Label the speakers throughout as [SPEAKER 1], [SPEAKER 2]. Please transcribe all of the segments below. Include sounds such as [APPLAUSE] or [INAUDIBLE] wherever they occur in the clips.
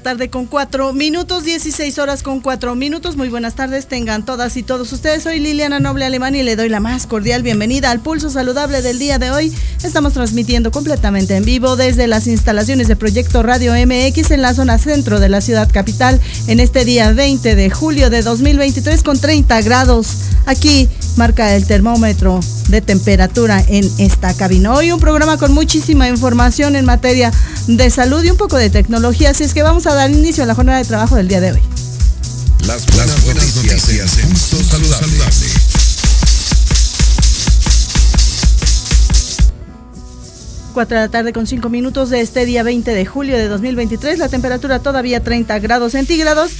[SPEAKER 1] Tarde con 4 minutos, 16 horas con 4 minutos. Muy buenas tardes, tengan todas y todos ustedes. Soy Liliana Noble Alemán y le doy la más cordial bienvenida al Pulso Saludable del día de hoy. Estamos transmitiendo completamente en vivo desde las instalaciones de Proyecto Radio MX en la zona centro de la ciudad capital en este día 20 de julio de 2023 con 30 grados. Aquí marca el termómetro de temperatura en esta cabina. Hoy un programa con muchísima información en materia de salud y un poco de tecnología. Así es que vamos a dar inicio a la jornada de trabajo del día de hoy.
[SPEAKER 2] Las buenas, noticias, en Pulso Saludable.
[SPEAKER 1] Cuatro de la tarde con cinco minutos de este día 20 de julio de 2023. La temperatura todavía 30 grados centígrados.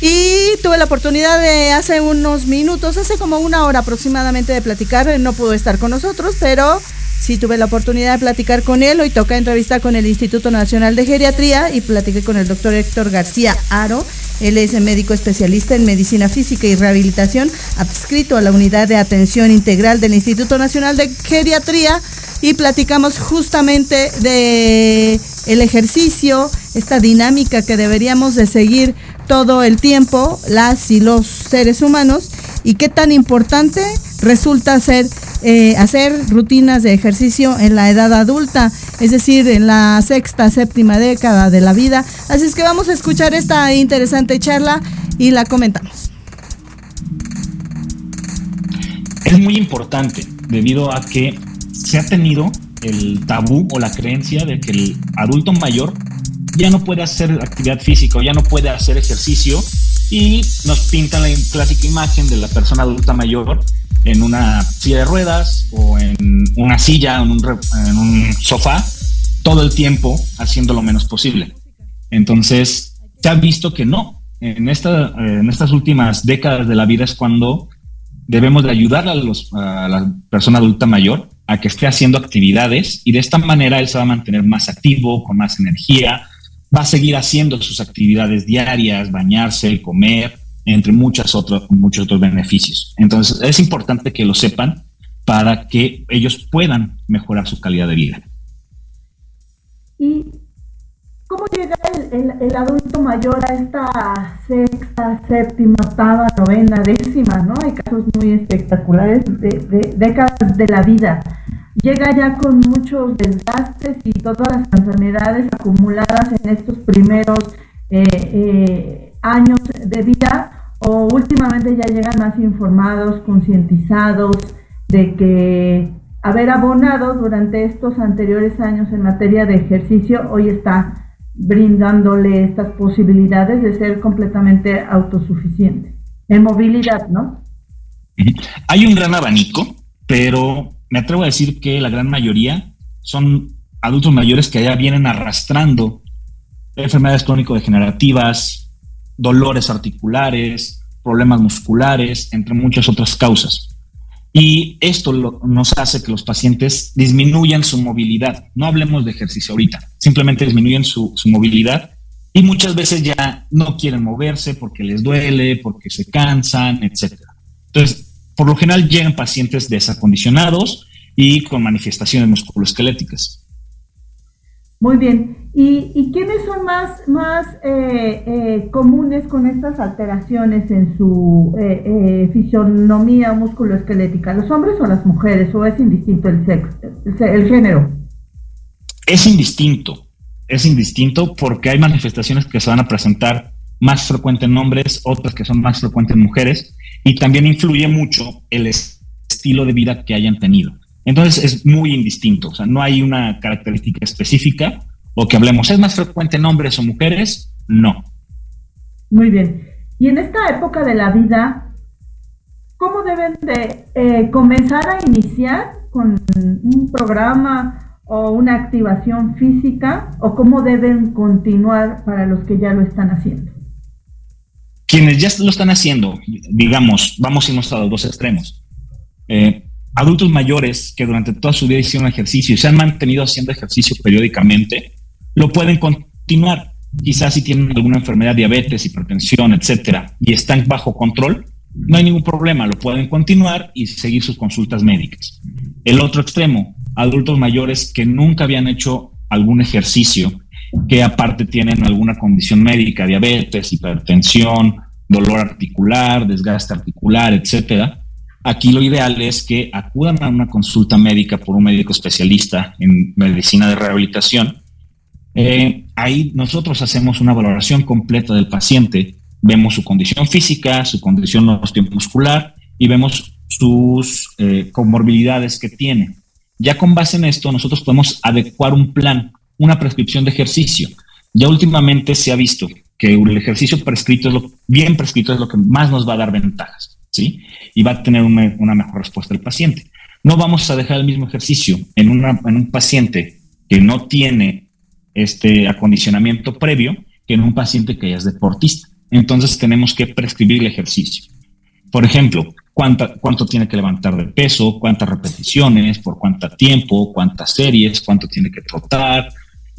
[SPEAKER 1] Y tuve la oportunidad de hace unos minutos, hace como una hora aproximadamente de platicar. No pudo estar con nosotros, pero sí tuve la oportunidad de platicar con él. Hoy toca entrevista con el Instituto Nacional de Geriatría y platiqué con el doctor Héctor García Aro. Él es médico especialista en medicina física y rehabilitación, adscrito a la unidad de atención integral del Instituto Nacional de Geriatría y platicamos justamente de el ejercicio, esta dinámica que deberíamos de seguir todo el tiempo las y los seres humanos y qué tan importante resulta ser eh, hacer rutinas de ejercicio en la edad adulta, es decir, en la sexta, séptima década de la vida. Así es que vamos a escuchar esta interesante charla y la comentamos.
[SPEAKER 3] Es muy importante debido a que se ha tenido el tabú o la creencia de que el adulto mayor ya no puede hacer actividad física ya no puede hacer ejercicio y nos pintan la clásica imagen de la persona adulta mayor en una silla de ruedas o en una silla, en un, en un sofá, todo el tiempo haciendo lo menos posible. Entonces, se ha visto que no. En, esta, en estas últimas décadas de la vida es cuando debemos de ayudar a, los, a la persona adulta mayor a que esté haciendo actividades y de esta manera él se va a mantener más activo, con más energía, va a seguir haciendo sus actividades diarias, bañarse, comer, entre muchas otros, muchos otros beneficios. Entonces, es importante que lo sepan para que ellos puedan mejorar su calidad de vida.
[SPEAKER 1] ¿Y cómo llega el, adulto mayor a esta sexta, séptima, octava, novena, décima, ¿no? Hay casos muy espectaculares de, décadas de la vida. Llega ya con muchos desgastes y todas las enfermedades acumuladas en estos primeros eh, eh, años de vida o últimamente ya llegan más informados, concientizados de que haber abonado durante estos anteriores años en materia de ejercicio hoy está brindándole estas posibilidades de ser completamente autosuficiente en movilidad, ¿no?
[SPEAKER 3] Hay un gran abanico, pero me atrevo a decir que la gran mayoría son adultos mayores que ya vienen arrastrando enfermedades crónico-degenerativas, dolores articulares, problemas musculares, entre muchas otras causas. Y esto nos hace que los pacientes disminuyan su movilidad. No hablemos de ejercicio ahorita, simplemente disminuyen su, su movilidad y muchas veces ya no quieren moverse porque les duele, porque se cansan, etc. Entonces, por lo general llegan pacientes desacondicionados y con manifestaciones musculoesqueléticas.
[SPEAKER 1] Muy bien. ¿Y, quiénes son más, más eh, eh, comunes con estas alteraciones en su eh, fisionomía musculoesquelética? ¿Los hombres o las mujeres? ¿O es indistinto el sexo, el género?
[SPEAKER 3] Es indistinto. Es indistinto porque hay manifestaciones que se van a presentar más frecuente en hombres, otras que son más frecuentes en mujeres, y también influye mucho el estilo de vida que hayan tenido. Entonces es muy indistinto, o sea, no hay una característica específica o que hablemos, ¿es más frecuente en hombres o mujeres? No.
[SPEAKER 1] Muy bien. Y en esta época de la vida, ¿cómo deben de eh, comenzar a iniciar con un programa o una activación física o cómo deben continuar para los que ya lo están haciendo?
[SPEAKER 3] Quienes ya lo están haciendo, digamos, vamos a irnos a los dos extremos. Eh, adultos mayores que durante toda su vida hicieron ejercicio y se han mantenido haciendo ejercicio periódicamente, lo pueden continuar. Quizás si tienen alguna enfermedad, diabetes, hipertensión, etcétera, y están bajo control, no hay ningún problema, lo pueden continuar y seguir sus consultas médicas. El otro extremo, adultos mayores que nunca habían hecho algún ejercicio, que aparte tienen alguna condición médica, diabetes, hipertensión, dolor articular, desgaste articular, etcétera. Aquí lo ideal es que acudan a una consulta médica por un médico especialista en medicina de rehabilitación. Eh, ahí nosotros hacemos una valoración completa del paciente, vemos su condición física, su condición osteomuscular y vemos sus eh, comorbilidades que tiene. Ya con base en esto, nosotros podemos adecuar un plan, una prescripción de ejercicio. Ya últimamente se ha visto que el ejercicio prescrito, es lo, bien prescrito, es lo que más nos va a dar ventajas, ¿sí? Y va a tener una, mejor respuesta del paciente. No vamos a dejar el mismo ejercicio en, en un paciente que no tiene este acondicionamiento previo que en un paciente que ya es deportista. Entonces tenemos que prescribir el ejercicio. Por ejemplo, cuánto tiene que levantar de peso, cuántas repeticiones, por cuánto tiempo, cuántas series, cuánto tiene que trotar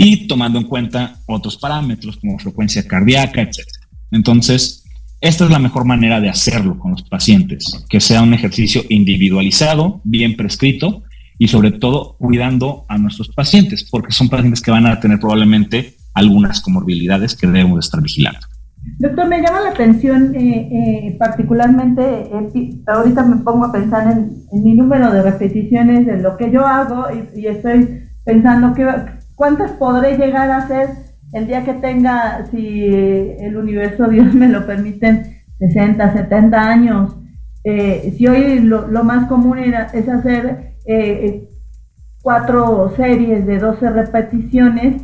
[SPEAKER 3] y tomando en cuenta otros parámetros como frecuencia cardíaca, etc. Entonces, esta es la mejor manera de hacerlo con los pacientes, que sea un ejercicio individualizado, bien prescrito y sobre todo cuidando a nuestros pacientes, porque son pacientes que van a tener probablemente algunas comorbilidades que debemos estar vigilando.
[SPEAKER 1] Doctor, me llama la atención eh, eh, particularmente, eh, ahorita me pongo a pensar en, mi número de repeticiones de lo que yo hago y, estoy pensando que, cuántas podré llegar a hacer el día que tenga, si el universo [LAUGHS] Dios me lo permiten, 60, 70 años. si hoy lo, lo, más común es hacer cuatro series de 12 repeticiones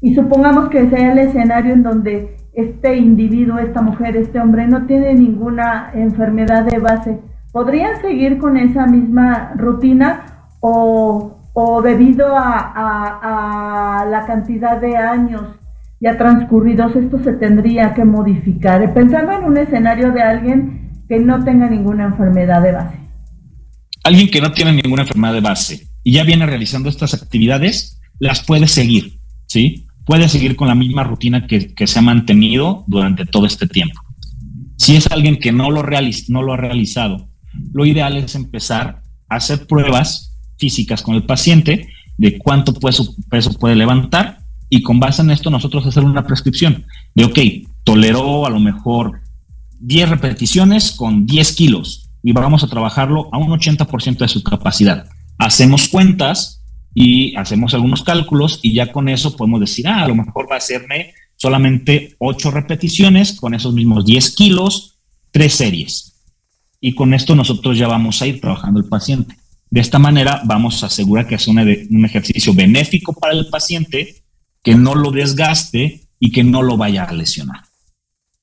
[SPEAKER 1] y supongamos que sea el escenario en donde este individuo, esta mujer, este hombre no tiene ninguna enfermedad de base, ¿podrían seguir con esa misma rutina o, debido a, la cantidad de años ya transcurridos esto se tendría que modificar? Pensando en un escenario de alguien que no tenga ninguna enfermedad de base.
[SPEAKER 3] Alguien que no tiene ninguna enfermedad de base y ya viene realizando estas actividades, las puede seguir, ¿sí? puede seguir con la misma rutina que, se ha mantenido durante todo este tiempo. Si es alguien que no lo, no lo ha realizado, lo ideal es empezar a hacer pruebas físicas con el paciente de cuánto peso, peso puede levantar y con base en esto nosotros hacer una prescripción de, ok, toleró a lo mejor 10 repeticiones con 10 kilos y vamos a trabajarlo a un 80% de su capacidad. Hacemos cuentas y hacemos algunos cálculos y ya con eso podemos decir, ah, a lo mejor va a hacerme solamente 8 repeticiones con esos mismos 10 kilos, 3 series. Y con esto nosotros ya vamos a ir trabajando el paciente. De esta manera vamos a asegurar que es un, ejercicio benéfico para el paciente, que no lo desgaste y que no lo vaya a lesionar.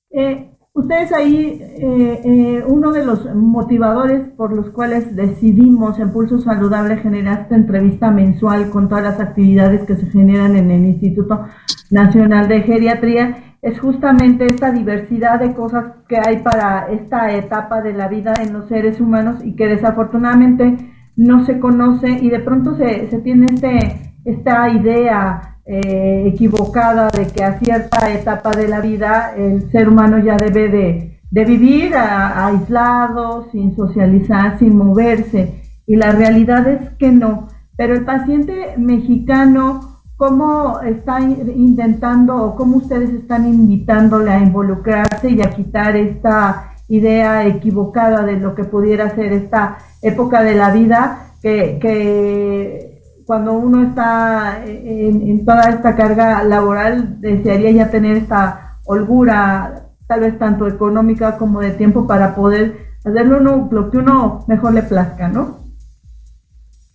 [SPEAKER 1] Eh, Ustedes ahí, eh, eh, uno de los motivadores por los cuales decidimos en Pulso Saludable generar esta entrevista mensual con todas las actividades que se generan en el Instituto Nacional de Geriatría es justamente esta diversidad de cosas que hay para esta etapa de la vida en los seres humanos y que desafortunadamente no se conoce y de pronto se, se tiene este, esta idea eh, equivocada de que a cierta etapa de la vida el ser humano ya debe de, vivir aislado, sin socializar, sin moverse. Y la realidad es que no. Pero el paciente mexicano, ¿cómo está intentando o cómo ustedes están invitándole a involucrarse y a quitar esta idea equivocada de lo que pudiera ser esta época de la vida que, que cuando uno está en, toda esta carga laboral, desearía ya tener esta holgura, tal vez tanto económica como de tiempo para poder hacerlo uno, lo que uno mejor le plazca, ¿no?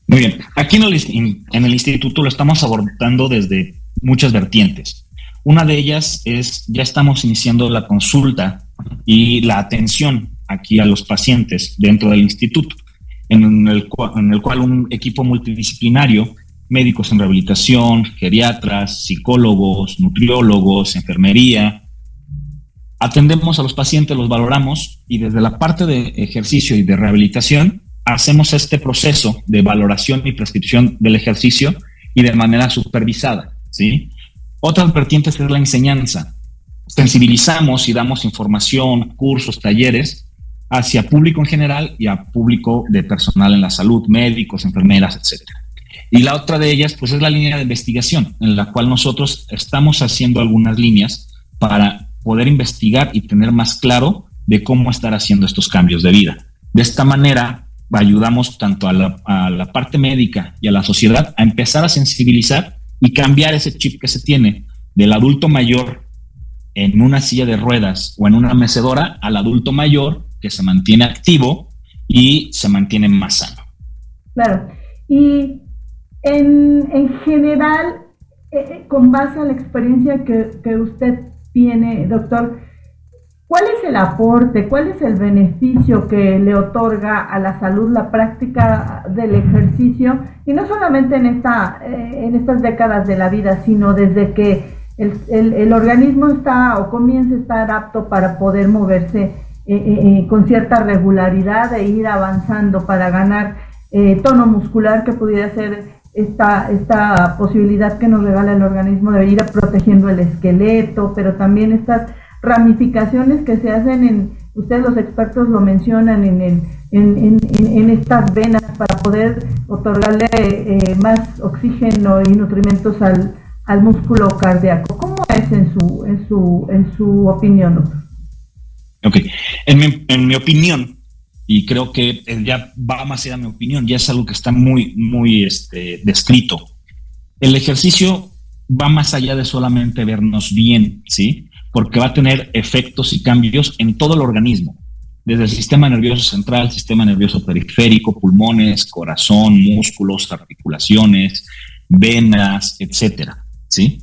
[SPEAKER 3] Muy bien, aquí en el, en el instituto lo estamos abordando desde muchas vertientes. Una de ellas es, ya estamos iniciando la consulta y la atención aquí a los pacientes dentro del instituto, en el, cual un equipo multidisciplinario, médicos en rehabilitación, geriatras, psicólogos, nutriólogos, enfermería, atendemos a los pacientes, los valoramos y desde la parte de ejercicio y de rehabilitación hacemos este proceso de valoración y prescripción del ejercicio y de manera supervisada, ¿sí? Otras vertientes es la enseñanza. Sensibilizamos y damos información, cursos, talleres hacia público en general y a público de personal en la salud, médicos, enfermeras, etc. Y la otra de ellas, pues es la línea de investigación, en la cual nosotros estamos haciendo algunas líneas para poder investigar y tener más claro de cómo estar haciendo estos cambios de vida. De esta manera, ayudamos tanto a la, a la parte médica y a la sociedad a empezar a sensibilizar y cambiar ese chip que se tiene del adulto mayor en una silla de ruedas o en una mecedora al adulto mayor que se mantiene activo y se mantiene más sano.
[SPEAKER 1] Claro. Y en, en general, eh, eh, con base a la experiencia que, que usted tiene, doctor, ¿Cuál es el aporte, cuál es el beneficio que le otorga a la salud la práctica del ejercicio? Y no solamente en, esta, eh, en estas décadas de la vida, sino desde que el, organismo está o comienza a estar apto para poder moverse eh, eh, con cierta regularidad e ir avanzando para ganar tono muscular que pudiera ser esta, esta posibilidad que nos regala el organismo de ir protegiendo el esqueleto, pero también estas ramificaciones que se hacen en, ustedes los expertos lo mencionan en, el, en, en, estas venas para poder otorgarle eh, más oxígeno y nutrimentos al, al músculo cardíaco. ¿Cómo es en su, en su, en su opinión,
[SPEAKER 3] Ok, en mi, en mi opinión, y creo que ya va más allá de mi opinión, ya es algo que está muy, muy este, descrito. El ejercicio va más allá de solamente vernos bien, ¿sí? porque va a tener efectos y cambios en todo el organismo, desde el sistema nervioso central, sistema nervioso periférico, pulmones, corazón, músculos, articulaciones, venas, etcétera. ¿Sí?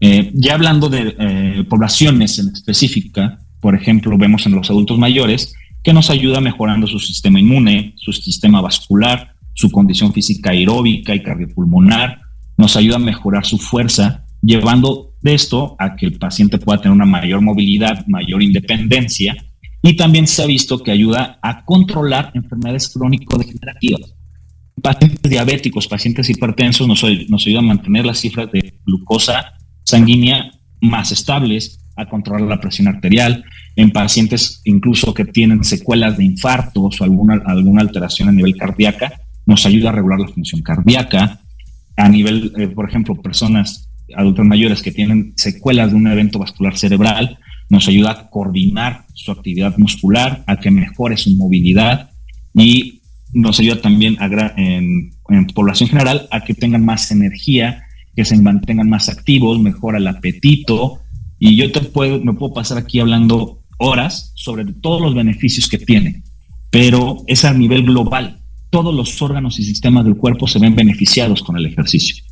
[SPEAKER 3] Eh, ya hablando de eh, poblaciones en específica, por ejemplo, vemos en los adultos mayores que nos ayuda mejorando su sistema inmune, su sistema vascular, su condición física aeróbica y cardiopulmonar, nos ayuda a mejorar su fuerza, llevando de esto a que el paciente pueda tener una mayor movilidad, mayor independencia y también se ha visto que ayuda a controlar enfermedades crónico-degenerativas. Pacientes diabéticos, pacientes hipertensos nos, nos ayuda a mantener las cifras de glucosa sanguínea más estables, a controlar la presión arterial, en pacientes incluso que tienen secuelas de infartos o alguna, alguna alteración a nivel cardíaca, nos ayuda a regular la función cardíaca. A nivel, eh, por ejemplo, personas adultos mayores que tienen secuelas de un evento vascular cerebral, nos ayuda a coordinar su actividad muscular, a que mejore su movilidad y nos ayuda también en, población general a que tengan más energía, que se mantengan más activos, mejora el apetito. Y yo te puedo, me puedo pasar aquí hablando horas sobre todos los beneficios que tiene, pero es a nivel global. Todos los órganos y sistemas del cuerpo se ven beneficiados con el ejercicio.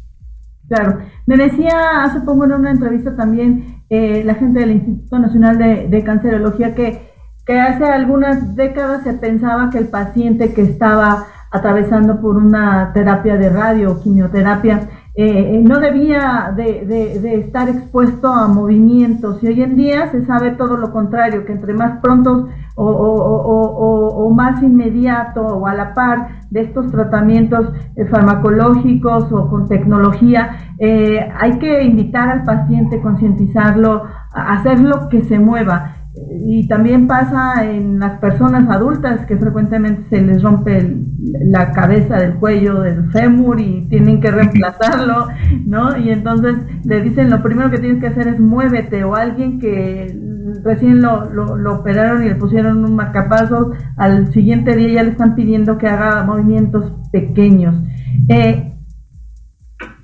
[SPEAKER 1] Claro. Me decía hace poco en una entrevista también eh, la gente del Instituto Nacional de, Cancerología que, que hace algunas décadas se pensaba que el paciente que estaba atravesando por una terapia de radio o quimioterapia eh, eh, no debía de, estar expuesto a movimientos. Y hoy en día se sabe todo lo contrario, que entre más prontos o, más inmediato o a la par de estos tratamientos eh, farmacológicos o con tecnología, hay que invitar al paciente, concientizarlo, a hacerlo que se mueva y también pasa en las personas adultas que frecuentemente se les rompe la cabeza del cuello del fémur y tienen que reemplazarlo, ¿no? Y entonces le dicen lo primero que tienes que hacer es muévete o alguien que recién lo, lo, operaron y le pusieron un marcapaso, al siguiente día ya le están pidiendo que haga movimientos pequeños. Eh,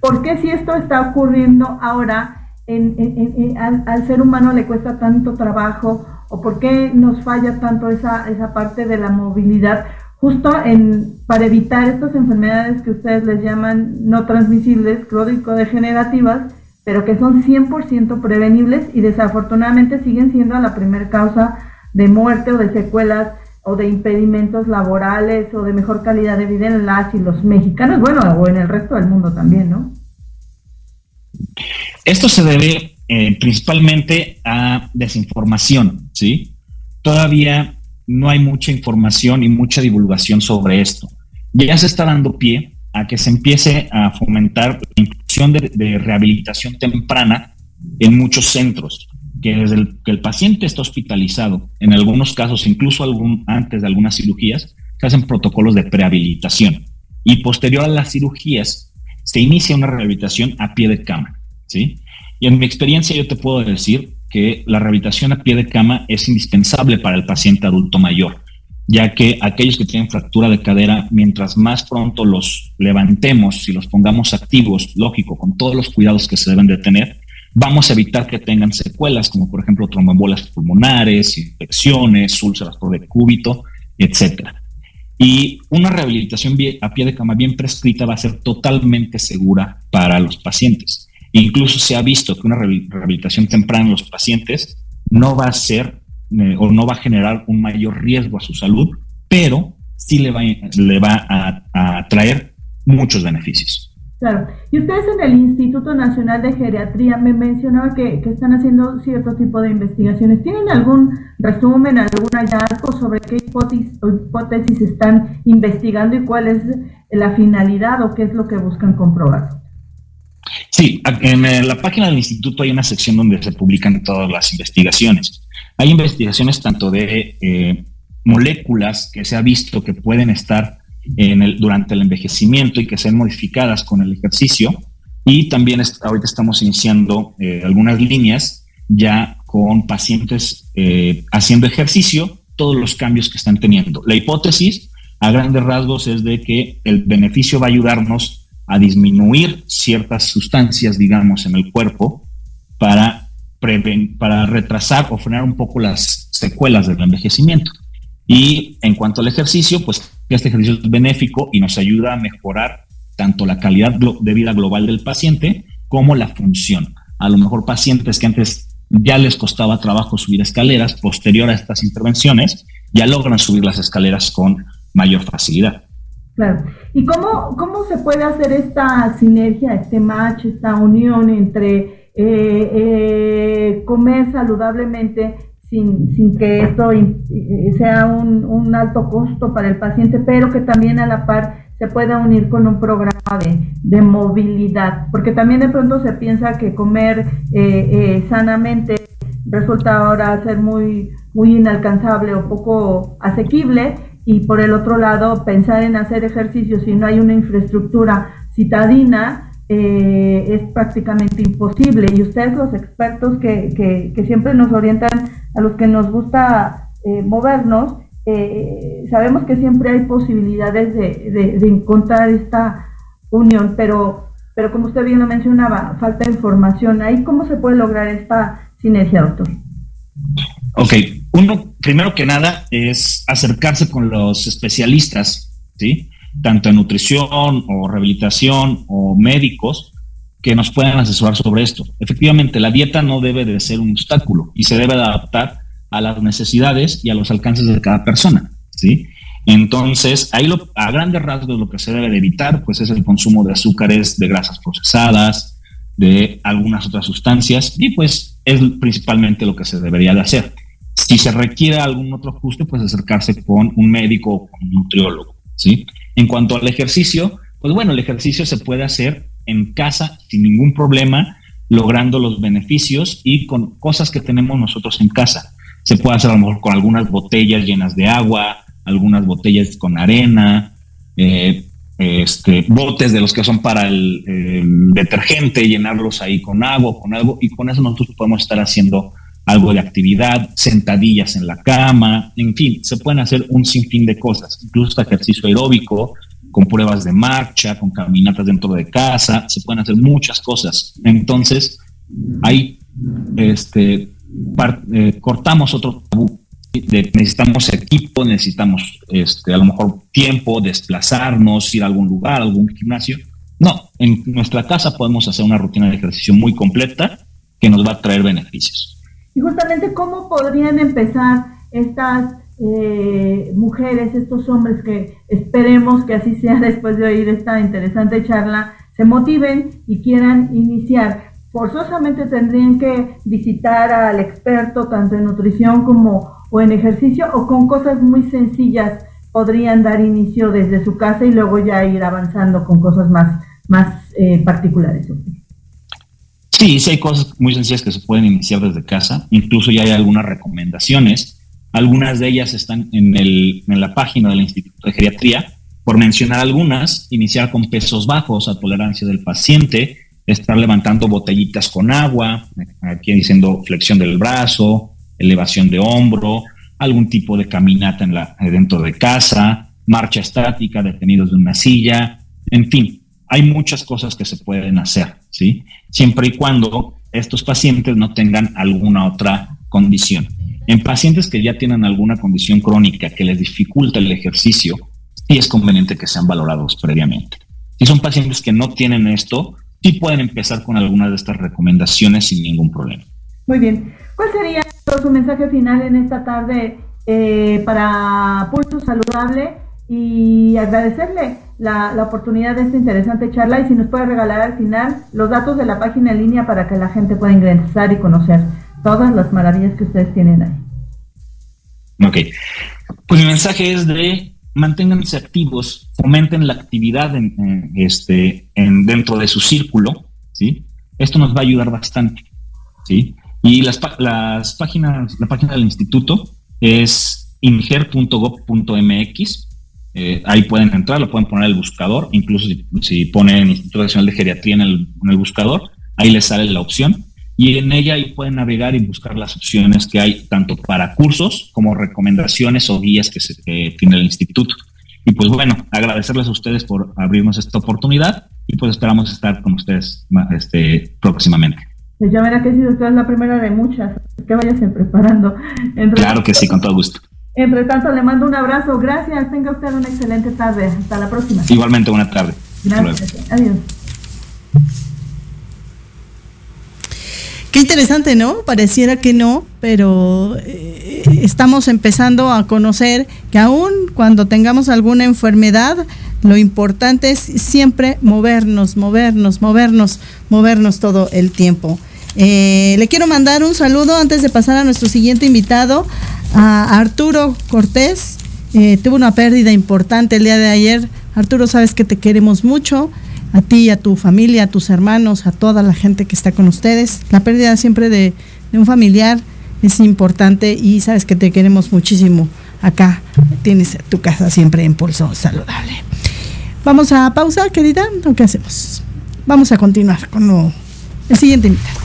[SPEAKER 1] ¿Por qué si esto está ocurriendo ahora? Al, ser humano le cuesta tanto trabajo o por qué nos falla tanto esa, esa parte de la movilidad justo en, para evitar estas enfermedades que ustedes les llaman no transmisibles, crónico-degenerativas, pero que son 100% prevenibles y desafortunadamente siguen siendo la primera causa de muerte o de secuelas o de impedimentos laborales o de mejor calidad de vida en las y los mexicanos, bueno, o en el resto del mundo también, ¿no?
[SPEAKER 3] Esto se debe eh, principalmente a desinformación, ¿sí? Todavía no hay mucha información y mucha divulgación sobre esto. Ya se está dando pie a que se empiece a fomentar la inclusión de, rehabilitación temprana en muchos centros, que desde el que el paciente está hospitalizado, en algunos casos incluso antes de algunas cirugías, se hacen protocolos de prehabilitación y posterior a las cirugías se inicia una rehabilitación a pie de cama, Y en mi experiencia yo te puedo decir que la rehabilitación a pie de cama es indispensable para el paciente adulto mayor, ya que aquellos que tienen fractura de cadera, mientras más pronto los levantemos y los pongamos activos, lógico, con todos los cuidados que se deben de tener, vamos a evitar que tengan secuelas, como por ejemplo tromboembolas pulmonares, infecciones, úlceras por decúbito, etcétera. Y una rehabilitación a pie de cama bien prescrita va a ser totalmente segura para los pacientes. Incluso se ha visto que una rehabilitación temprana en los pacientes no va a ser eh, o no va a generar un mayor riesgo a su salud, pero sí le va, le va a, traer muchos beneficios.
[SPEAKER 1] Claro. Y ustedes en el Instituto Nacional de Geriatría me mencionaba que, están haciendo cierto tipo de investigaciones. ¿Tienen algún resumen, algún hallazgo sobre qué hipótesis están investigando y cuál es la finalidad o qué es lo que buscan comprobar?
[SPEAKER 3] Sí, en eh, la página del instituto hay una sección donde se publican todas las investigaciones. Hay investigaciones tanto de eh, moléculas que se ha visto que pueden estar en el, durante el envejecimiento y que sean modificadas con el ejercicio. Y también ahorita estamos iniciando eh, algunas líneas ya con pacientes haciendo ejercicio, todos los cambios que están teniendo. La hipótesis a grandes rasgos es de que el beneficio va a ayudarnos a disminuir ciertas sustancias, digamos, en el cuerpo para, para retrasar o frenar un poco las secuelas del envejecimiento. Y en cuanto al ejercicio, pues este ejercicio es benéfico y nos ayuda a mejorar tanto la calidad de vida global del paciente como la función. A lo mejor pacientes que antes ya les costaba trabajo subir escaleras, posterior a estas intervenciones, ya logran subir las escaleras con mayor facilidad.
[SPEAKER 1] Claro. ¿Y cómo, cómo se puede hacer esta sinergia, este match, esta unión entre eh, eh, comer saludablemente sin, sin que esto eh, sea un, un, alto costo para el paciente, pero que también a la par se pueda unir con un programa de, de movilidad? Porque también de pronto se piensa que comer sanamente resulta ahora ser muy, muy inalcanzable o poco asequible y por el otro lado pensar en hacer ejercicio si no hay una infraestructura citadina eh, es prácticamente imposible. Y ustedes los expertos que, que, siempre nos orientan a los que nos gusta eh, movernos eh, sabemos que siempre hay posibilidades de, de, encontrar esta unión pero pero como usted bien lo mencionaba falta información. Ahí cómo se puede lograr esta sinergia doctor
[SPEAKER 3] Ok, uno, primero que nada, es acercarse con los especialistas, ¿sí? Tanto en nutrición o rehabilitación o médicos que nos puedan asesorar sobre esto. Efectivamente, la dieta no debe de ser un obstáculo y se debe adaptar a las necesidades y a los alcances de cada persona, ¿sí? Entonces, ahí lo, a grandes rasgos lo que se debe de evitar, pues es el consumo de azúcares, de grasas procesadas, de algunas otras sustancias y pues es principalmente lo que se debería de hacer. Si se requiere algún otro ajuste, pues acercarse con un médico o con un nutriólogo, ¿sí? En cuanto al ejercicio, pues bueno, el ejercicio se puede hacer en casa sin ningún problema, logrando los beneficios y con cosas que tenemos nosotros en casa. Se puede hacer a lo mejor con algunas botellas llenas de agua, algunas botellas con arena, eh, este, botes de los que son para el, el, detergente, llenarlos ahí con agua, con algo, y con eso nosotros podemos estar haciendo algo de actividad, sentadillas en la cama, en fin, se pueden hacer un sinfín de cosas, incluso ejercicio aeróbico, con pruebas de marcha, con caminatas dentro de casa, se pueden hacer muchas cosas. Entonces, ahí este, eh, cortamos otro tabú. necesitamos equipo, necesitamos este, a lo mejor tiempo, desplazarnos, ir a algún lugar, algún gimnasio. No, en nuestra casa podemos hacer una rutina de ejercicio muy completa que nos va a traer beneficios.
[SPEAKER 4] Y justamente, ¿cómo podrían empezar estas eh, mujeres, estos hombres que esperemos que así sea [LAUGHS] después de oír esta interesante charla, se motiven y quieran iniciar? Forzosamente tendrían que visitar al experto tanto en nutrición como o en ejercicio o con cosas muy sencillas podrían dar inicio desde su casa y luego ya ir avanzando con cosas más, más eh, particulares.
[SPEAKER 3] Sí, sí hay cosas muy sencillas que se pueden iniciar desde casa. Incluso ya hay algunas recomendaciones. Algunas de ellas están en, el, en la página del Instituto de Geriatría. Por mencionar algunas, iniciar con pesos bajos a tolerancia del paciente, estar levantando botellitas con agua, aquí diciendo flexión del brazo, elevación de hombro, algún tipo de caminata en la, dentro de casa, marcha estática, detenidos de una silla, en fin, hay muchas cosas que se pueden hacer, ¿sí? Siempre y cuando estos pacientes no tengan alguna otra condición. En pacientes que ya tienen alguna condición crónica que les dificulta el ejercicio, sí es conveniente que sean valorados previamente. Si son pacientes que no tienen esto, sí pueden empezar con algunas de estas recomendaciones sin ningún problema.
[SPEAKER 4] Muy bien. ¿Cuál sería su mensaje final en esta tarde eh, para Pulso Saludable? Y agradecerle la, la, oportunidad de esta interesante charla y si nos puede regalar al final los datos de la página en línea para que la gente pueda ingresar y conocer todas las maravillas que ustedes tienen ahí.
[SPEAKER 3] Ok. Pues mi mensaje es de manténganse activos, fomenten la actividad este, en, dentro de su círculo, ¿sí? Esto nos va a ayudar bastante, ¿sí? Y las, las páginas, la página del instituto es inger.gov.mx eh, ahí pueden entrar, lo pueden poner el buscador, incluso si, ponen Instituto Nacional de Geriatría en el, buscador, ahí les sale la opción y en ella ahí pueden navegar y buscar las opciones que hay tanto para cursos como recomendaciones o guías que, se, tiene el instituto. Y pues bueno, agradecerles a ustedes por abrirnos esta oportunidad y pues esperamos estar con ustedes este, próximamente.
[SPEAKER 4] Pues ya verá que si usted es la primera de muchas, que vayan preparando.
[SPEAKER 3] claro que sí, con todo gusto.
[SPEAKER 4] Entre tanto, le mando un abrazo. Gracias. Tenga usted una excelente tarde. Hasta la próxima.
[SPEAKER 3] Igualmente, buena tarde.
[SPEAKER 4] Gracias. Adiós.
[SPEAKER 1] Qué interesante, ¿no? Pareciera que no, pero eh, estamos empezando a conocer que aún cuando tengamos alguna enfermedad, lo importante es siempre movernos, movernos, movernos, movernos todo el tiempo. Eh, le quiero mandar un saludo antes de pasar a nuestro siguiente invitado, a Arturo Cortés. Eh, tuvo una pérdida importante el día de ayer. Arturo, sabes que te queremos mucho, a ti, a tu familia, a tus hermanos, a toda la gente que está con ustedes. La pérdida siempre de, un familiar es importante y sabes que te queremos muchísimo. Acá tienes tu casa siempre en pulso saludable. Vamos a pausa, querida, ¿o qué hacemos? Vamos a continuar con el siguiente invitado.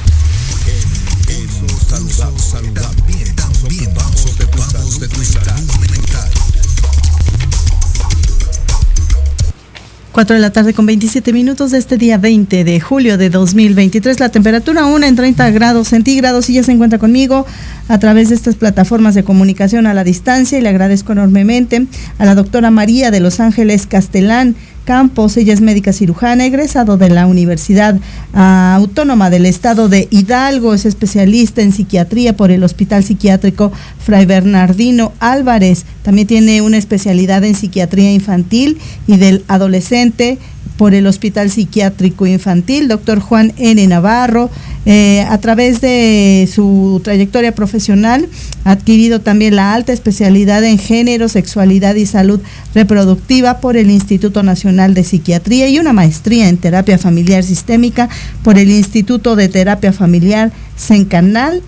[SPEAKER 1] 4 de la tarde con 27 minutos de este día 20 de julio de 2023. La temperatura aún en 30 grados centígrados y ya se encuentra conmigo a través de estas plataformas de comunicación a la distancia y le agradezco enormemente a la doctora María de Los Ángeles Castelán Campos. Ella es médica cirujana, egresado de la Universidad ah, Autónoma del Estado de Hidalgo. Es especialista en psiquiatría por el Hospital Psiquiátrico Fray Bernardino Álvarez. También tiene una especialidad en psiquiatría infantil y del adolescente por el Hospital Psiquiátrico Infantil, doctor Juan N. Navarro. Eh, a través de su trayectoria profesional ha adquirido también la alta especialidad en género, sexualidad y salud reproductiva por el Instituto Nacional de Psiquiatría y una maestría en terapia familiar sistémica por el Instituto de Terapia Familiar Sencanali,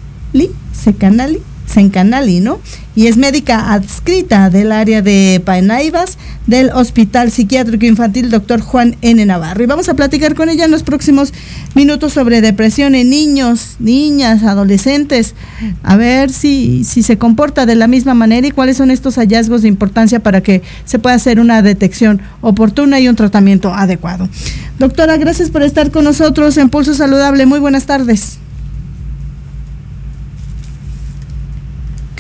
[SPEAKER 1] Sencanali Sencanali, ¿no? Y es médica adscrita del área de Paenaivas del Hospital Psiquiátrico Infantil Dr. Juan N. Navarro. Y vamos a platicar con ella en los próximos minutos sobre depresión en niños, niñas, adolescentes, a ver si, si se comporta de la misma manera y cuáles son estos hallazgos de importancia para que se pueda hacer una detección oportuna y un tratamiento adecuado. Doctora, gracias por estar con nosotros en Pulso Saludable. Muy buenas tardes.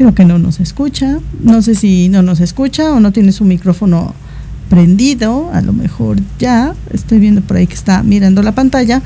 [SPEAKER 1] Creo que no nos escucha. No sé si no nos escucha o no tiene su micrófono prendido. A lo mejor ya. Estoy viendo por ahí que está mirando la pantalla.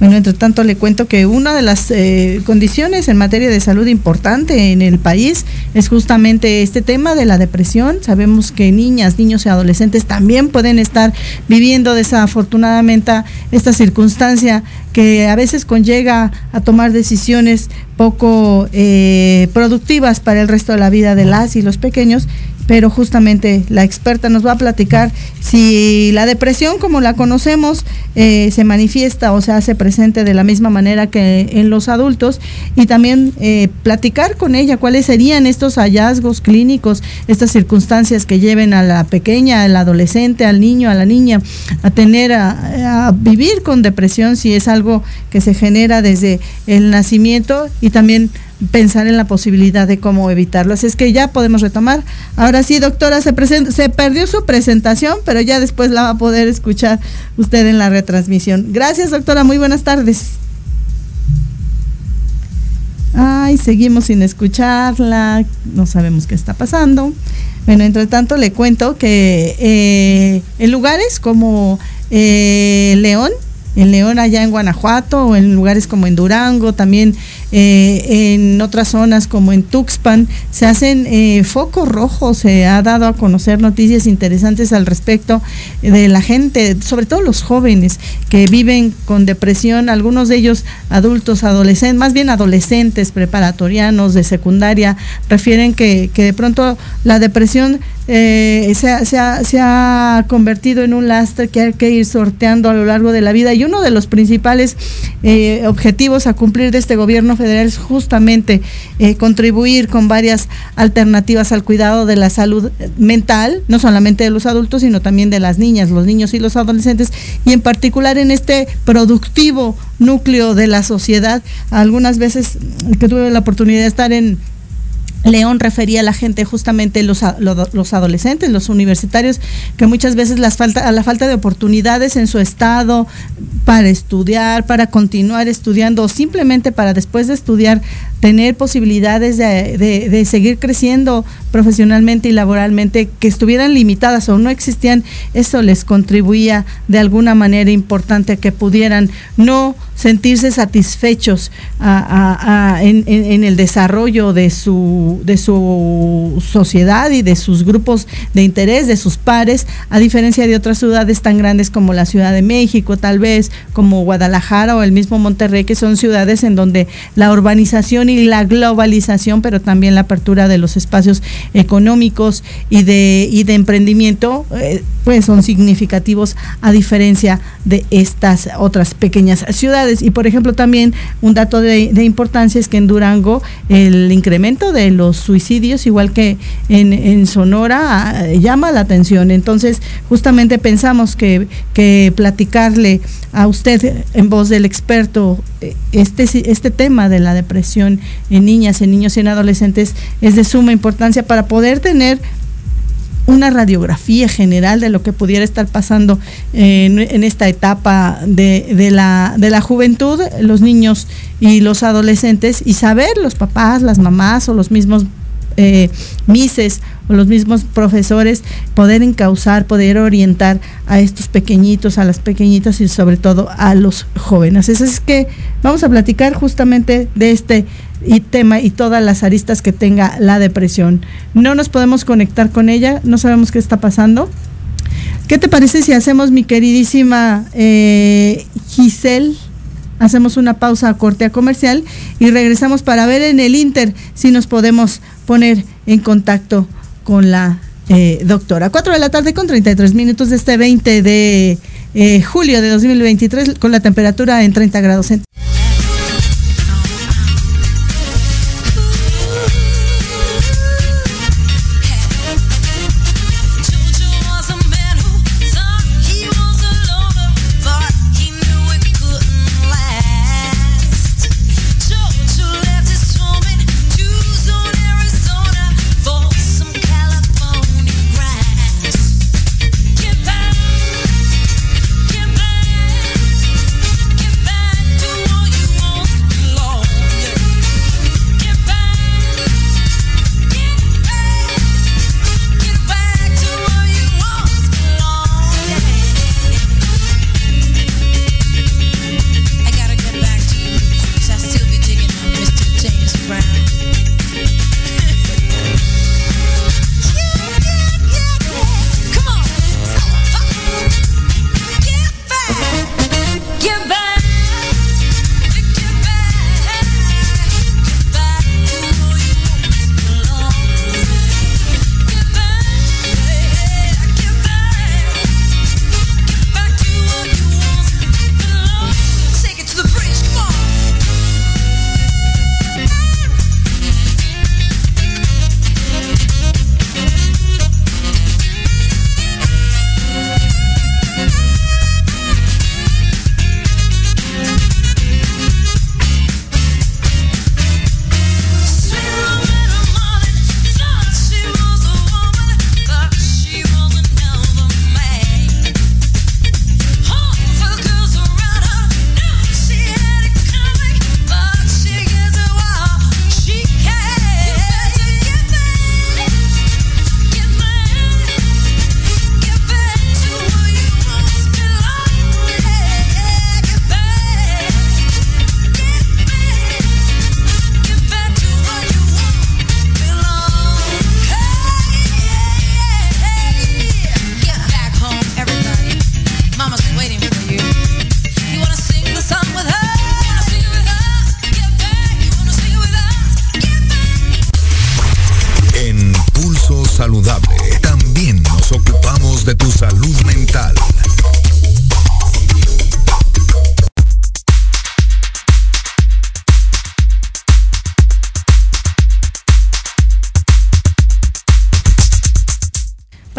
[SPEAKER 1] Bueno, entre tanto le cuento que una de las eh, condiciones en materia de salud importante en el país es justamente este tema de la depresión. Sabemos que niñas, niños y adolescentes también pueden estar viviendo desafortunadamente esta circunstancia que a veces conlleva a tomar decisiones poco eh, productivas para el resto de la vida de las y los pequeños pero justamente la experta nos va a platicar si la depresión como la conocemos eh, se manifiesta o se hace presente de la misma manera que en los adultos y también eh, platicar con ella cuáles serían estos hallazgos clínicos, estas circunstancias que lleven a la pequeña, al adolescente, al niño, a la niña a tener, a, a vivir con depresión si es algo que se genera desde el nacimiento y también pensar en la posibilidad de cómo evitarlo. Así es que ya podemos retomar. Ahora sí, doctora, se, se perdió su presentación, pero ya después la va a poder escuchar usted en la retransmisión. Gracias, doctora. Muy buenas tardes. Ay, seguimos sin escucharla, no sabemos qué está pasando. Bueno, entre tanto le cuento que eh, en lugares como eh, León, en León allá en Guanajuato o en lugares como en Durango, también eh, en otras zonas como en Tuxpan, se hacen eh, focos rojos, se ha dado a conocer noticias interesantes al respecto de la gente, sobre todo los jóvenes que viven con depresión, algunos de ellos adultos, adolescentes, más bien adolescentes, preparatorianos, de secundaria, refieren que, que de pronto la depresión eh, se, ha, convertido en un lastre que hay que ir sorteando a lo largo de la vida y uno de los principales eh, objetivos a cumplir de este gobierno federal es justamente eh, contribuir con varias alternativas al cuidado de la salud mental, no solamente de los adultos, sino también de las niñas, los niños y los adolescentes, y en particular en este productivo núcleo de la sociedad. Algunas veces que tuve la oportunidad de estar en León refería a la gente justamente los, los, adolescentes, los universitarios, que muchas veces las falta, a la falta de oportunidades en su estado para estudiar, para continuar estudiando o simplemente para después de estudiar tener posibilidades de, de, seguir creciendo profesionalmente y laboralmente que estuvieran limitadas o no existían, eso les contribuía de alguna manera importante a que pudieran no sentirse satisfechos en, el desarrollo de su, de su sociedad y de sus grupos de interés, de sus pares, a diferencia de otras ciudades tan grandes como la Ciudad de México, tal vez, como Guadalajara o el mismo Monterrey, que son ciudades en donde la urbanización y la globalización, pero también la apertura de los espacios económicos y de, y de emprendimiento, eh, pues son significativos a diferencia de estas otras pequeñas ciudades. Y por ejemplo, también un dato de, importancia es que en Durango el incremento de los suicidios, igual que en, en Sonora, ah, llama la atención. Entonces, justamente pensamos que, que platicarle a usted en voz del experto eh, este, este tema de la depresión en niñas, en niños y en adolescentes es de suma importancia para poder tener una radiografía general de lo que pudiera estar pasando en, esta etapa de, la, de la juventud, los niños y los adolescentes, y saber los papás, las mamás o los mismos eh, mises o los mismos profesores poder encauzar, poder orientar a estos pequeñitos, a las pequeñitas y sobre todo a los jóvenes. Eso es que vamos a platicar justamente de este tema y todas las aristas que tenga la depresión. No nos podemos conectar con ella, no sabemos qué está pasando. ¿Qué te parece si hacemos, mi queridísima eh, Giselle? Hacemos una pausa a corte a comercial y regresamos para ver en el Inter si nos podemos poner en contacto con la eh, doctora. 4 de la tarde con 33 minutos de este 20 de eh, julio de 2023 con la temperatura en 30 grados centígrados.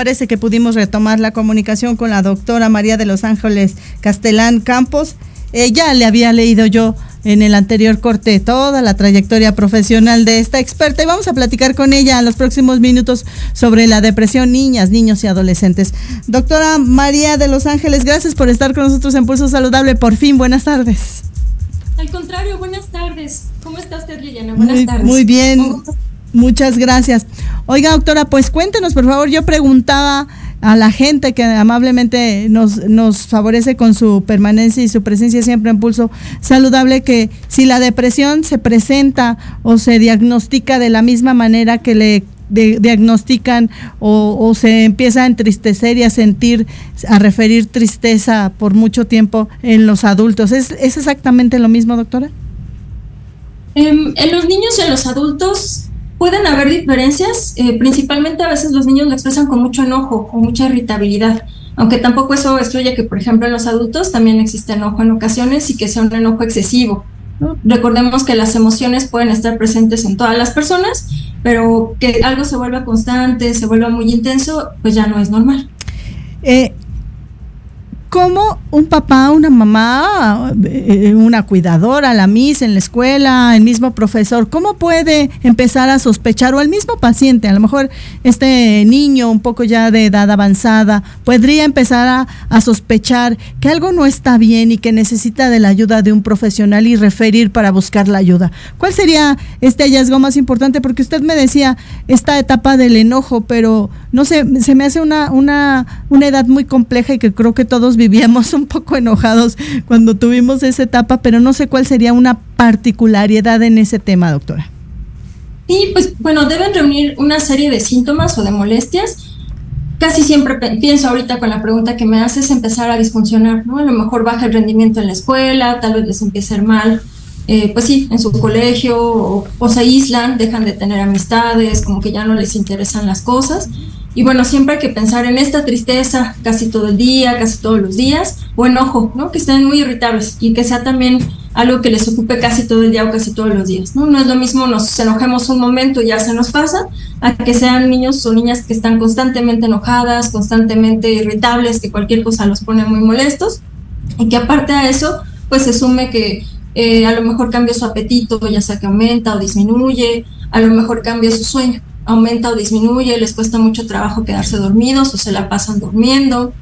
[SPEAKER 1] Parece que pudimos retomar la comunicación con la doctora María de los Ángeles Castelán Campos. Ella le había leído yo en el anterior corte toda la trayectoria profesional de esta experta y vamos a platicar con ella en los próximos minutos sobre la depresión niñas, niños y adolescentes. Doctora María de los Ángeles, gracias por estar con nosotros en Pulso Saludable. Por fin, buenas tardes.
[SPEAKER 5] Al contrario, buenas tardes. ¿Cómo está usted, Liliana? Buenas tardes.
[SPEAKER 1] Muy bien. Muchas gracias. Oiga, doctora, pues cuéntenos, por favor. Yo preguntaba a la gente que amablemente nos, nos favorece con su permanencia y su presencia siempre en pulso saludable, que si la depresión se presenta o se diagnostica de la misma manera que le diagnostican o, se empieza a entristecer y a sentir, a referir tristeza por mucho tiempo en los adultos. ¿Es, es exactamente lo mismo, doctora?
[SPEAKER 5] Em, en los niños y en los adultos Pueden haber diferencias, eh, principalmente a veces los niños lo expresan con mucho enojo o mucha irritabilidad, aunque tampoco eso excluye que, por ejemplo, en los adultos también existe enojo en ocasiones y que sea un enojo excesivo. Recordemos que las emociones pueden estar presentes en todas las personas, pero que algo se vuelva constante, se vuelva muy intenso, pues ya no es normal.
[SPEAKER 1] Eh, cómo un papá, una mamá, eh, una cuidadora, la MIS en la escuela, el mismo profesor, cómo puede empezar a sospechar o el mismo paciente, a lo mejor este niño un poco ya de edad avanzada, podría empezar a, sospechar que algo no está bien y que necesita de la ayuda de un profesional y referir para buscar la ayuda. ¿Cuál sería este hallazgo más importante? Porque usted me decía esta etapa del enojo, pero no sé, se me hace una, una, una edad muy compleja y que creo que todos vivíamos [LAUGHS] un poco enojados cuando tuvimos esa etapa, pero no sé cuál sería una particularidad en ese tema, doctora.
[SPEAKER 5] Sí, pues bueno, deben reunir una serie de síntomas o de molestias. Casi siempre pienso ahorita con la pregunta que me haces empezar a disfuncionar, ¿no? A lo mejor baja el rendimiento en la escuela, tal vez les empiece a ir mal, eh, pues sí, en su colegio, o, o, se aíslan, dejan de tener amistades, como que ya no les interesan las cosas. Y bueno, siempre hay que pensar en esta tristeza casi todo el día, casi todos los días, o enojo, ¿no? Que estén muy irritables y que sea también algo que les ocupe casi todo el día o casi todos los días, ¿no? No es lo mismo nos enojemos un momento y ya se nos pasa, a que sean niños o niñas que están constantemente enojadas, constantemente irritables, que cualquier cosa los pone muy molestos, y que aparte a eso, pues se sume que eh, a lo mejor cambia su apetito, ya sea que aumenta o disminuye, a lo mejor cambia su sueño aumenta o disminuye, les cuesta mucho trabajo quedarse dormidos o se la pasan durmiendo.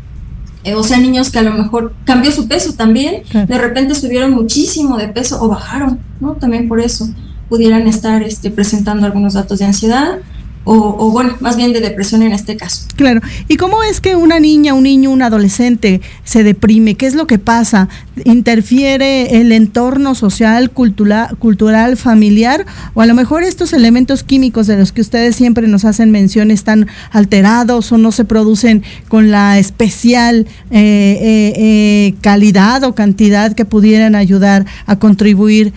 [SPEAKER 5] Eh, o sea, niños que a lo mejor cambió su peso también, de repente subieron muchísimo de peso o bajaron, ¿no? También por eso pudieran estar este, presentando algunos datos de ansiedad o, bueno, más bien de depresión en este caso.
[SPEAKER 1] Claro. ¿Y cómo es que una niña, un niño, un adolescente se deprime? ¿Qué es lo que pasa? ¿Interfiere el entorno social, cultural, cultural familiar? ¿O a lo mejor estos elementos químicos de los que ustedes siempre nos hacen mención están alterados o no se producen con la especial eh, eh, eh, calidad o cantidad que pudieran ayudar a contribuir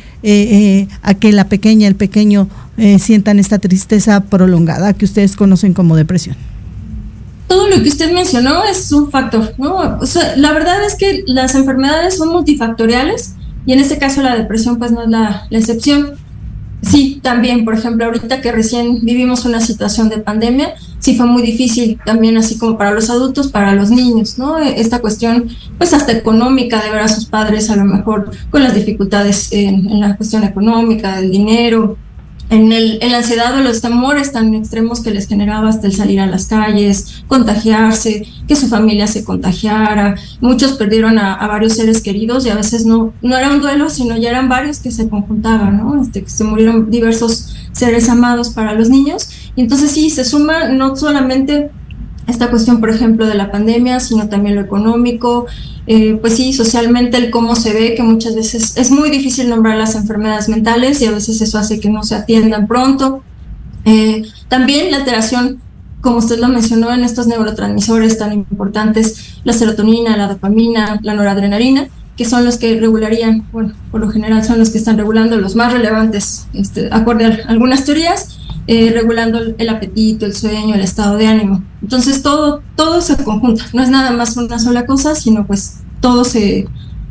[SPEAKER 1] a que la pequeña, el pequeño, eh, sientan esta tristeza prolongada que ustedes conocen como depresión?
[SPEAKER 5] Todo lo que usted mencionó es un factor, ¿no? la verdad es que las enfermedades son multifactoriales y en este caso la depresión pues no es la, excepción. Sí, también, por ejemplo, ahorita que recién vivimos una situación de pandemia, sí fue muy difícil también, así como para los adultos, para los niños, ¿no? Esta cuestión, pues hasta económica, de ver a sus padres a lo mejor con las dificultades en, en la cuestión económica, del dinero, en, el, la ansiedad o los temores tan extremos que les generaba hasta el salir a las calles, contagiarse, que su familia se contagiara. Muchos perdieron a, varios seres queridos y a veces no, no era un duelo, sino ya eran varios que se conjuntaban, ¿no? Este, que se murieron diversos seres amados para los niños. Y entonces sí, se suma no solamente esta cuestión, por ejemplo, de la pandemia, sino también lo económico, eh, pues sí, socialmente el cómo se ve, que muchas veces es muy difícil nombrar las enfermedades mentales y a veces eso hace que no se atiendan pronto. Eh, también la alteración, como usted lo mencionó, en estos neurotransmisores tan importantes, la serotonina, la dopamina, la noradrenalina, que son los que regularían, bueno, por lo general son los que están regulando los más relevantes, este, acorde a algunas teorías, eh, regulando el apetito, el sueño, el estado de ánimo. Entonces todo, todo se conjunta, no es nada más una sola cosa, sino pues todo se,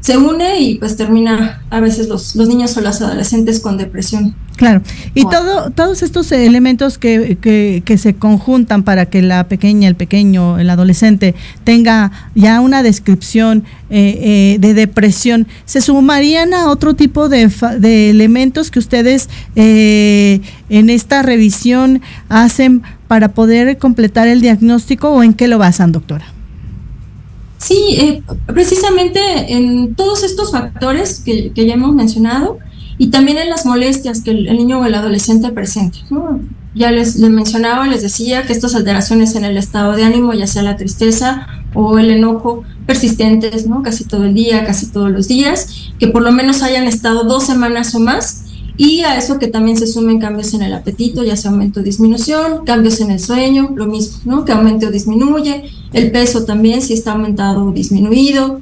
[SPEAKER 5] se une y pues termina a veces los, los niños o las adolescentes con depresión.
[SPEAKER 1] Claro, y todo, todos estos elementos que, que, se conjuntan para que la pequeña, el pequeño, el adolescente tenga ya una descripción eh, eh, de depresión, ¿se sumarían a otro tipo de, de elementos que ustedes eh, en esta revisión hacen para poder completar el diagnóstico o en qué lo basan, doctora?
[SPEAKER 5] Sí, eh, precisamente en todos estos factores que, ya hemos mencionado y también en las molestias que el, niño o el adolescente presenta. Ya les, les, mencionaba, les decía que estas alteraciones en el estado de ánimo, ya sea la tristeza o el enojo persistentes, ¿no? casi todo el día, casi todos los días, que por lo menos hayan estado dos semanas o más y a eso que también se sumen cambios en el apetito, ya sea aumento o disminución, cambios en el sueño, lo mismo, ¿no? Que aumente o disminuye, el peso también, si está aumentado o disminuido,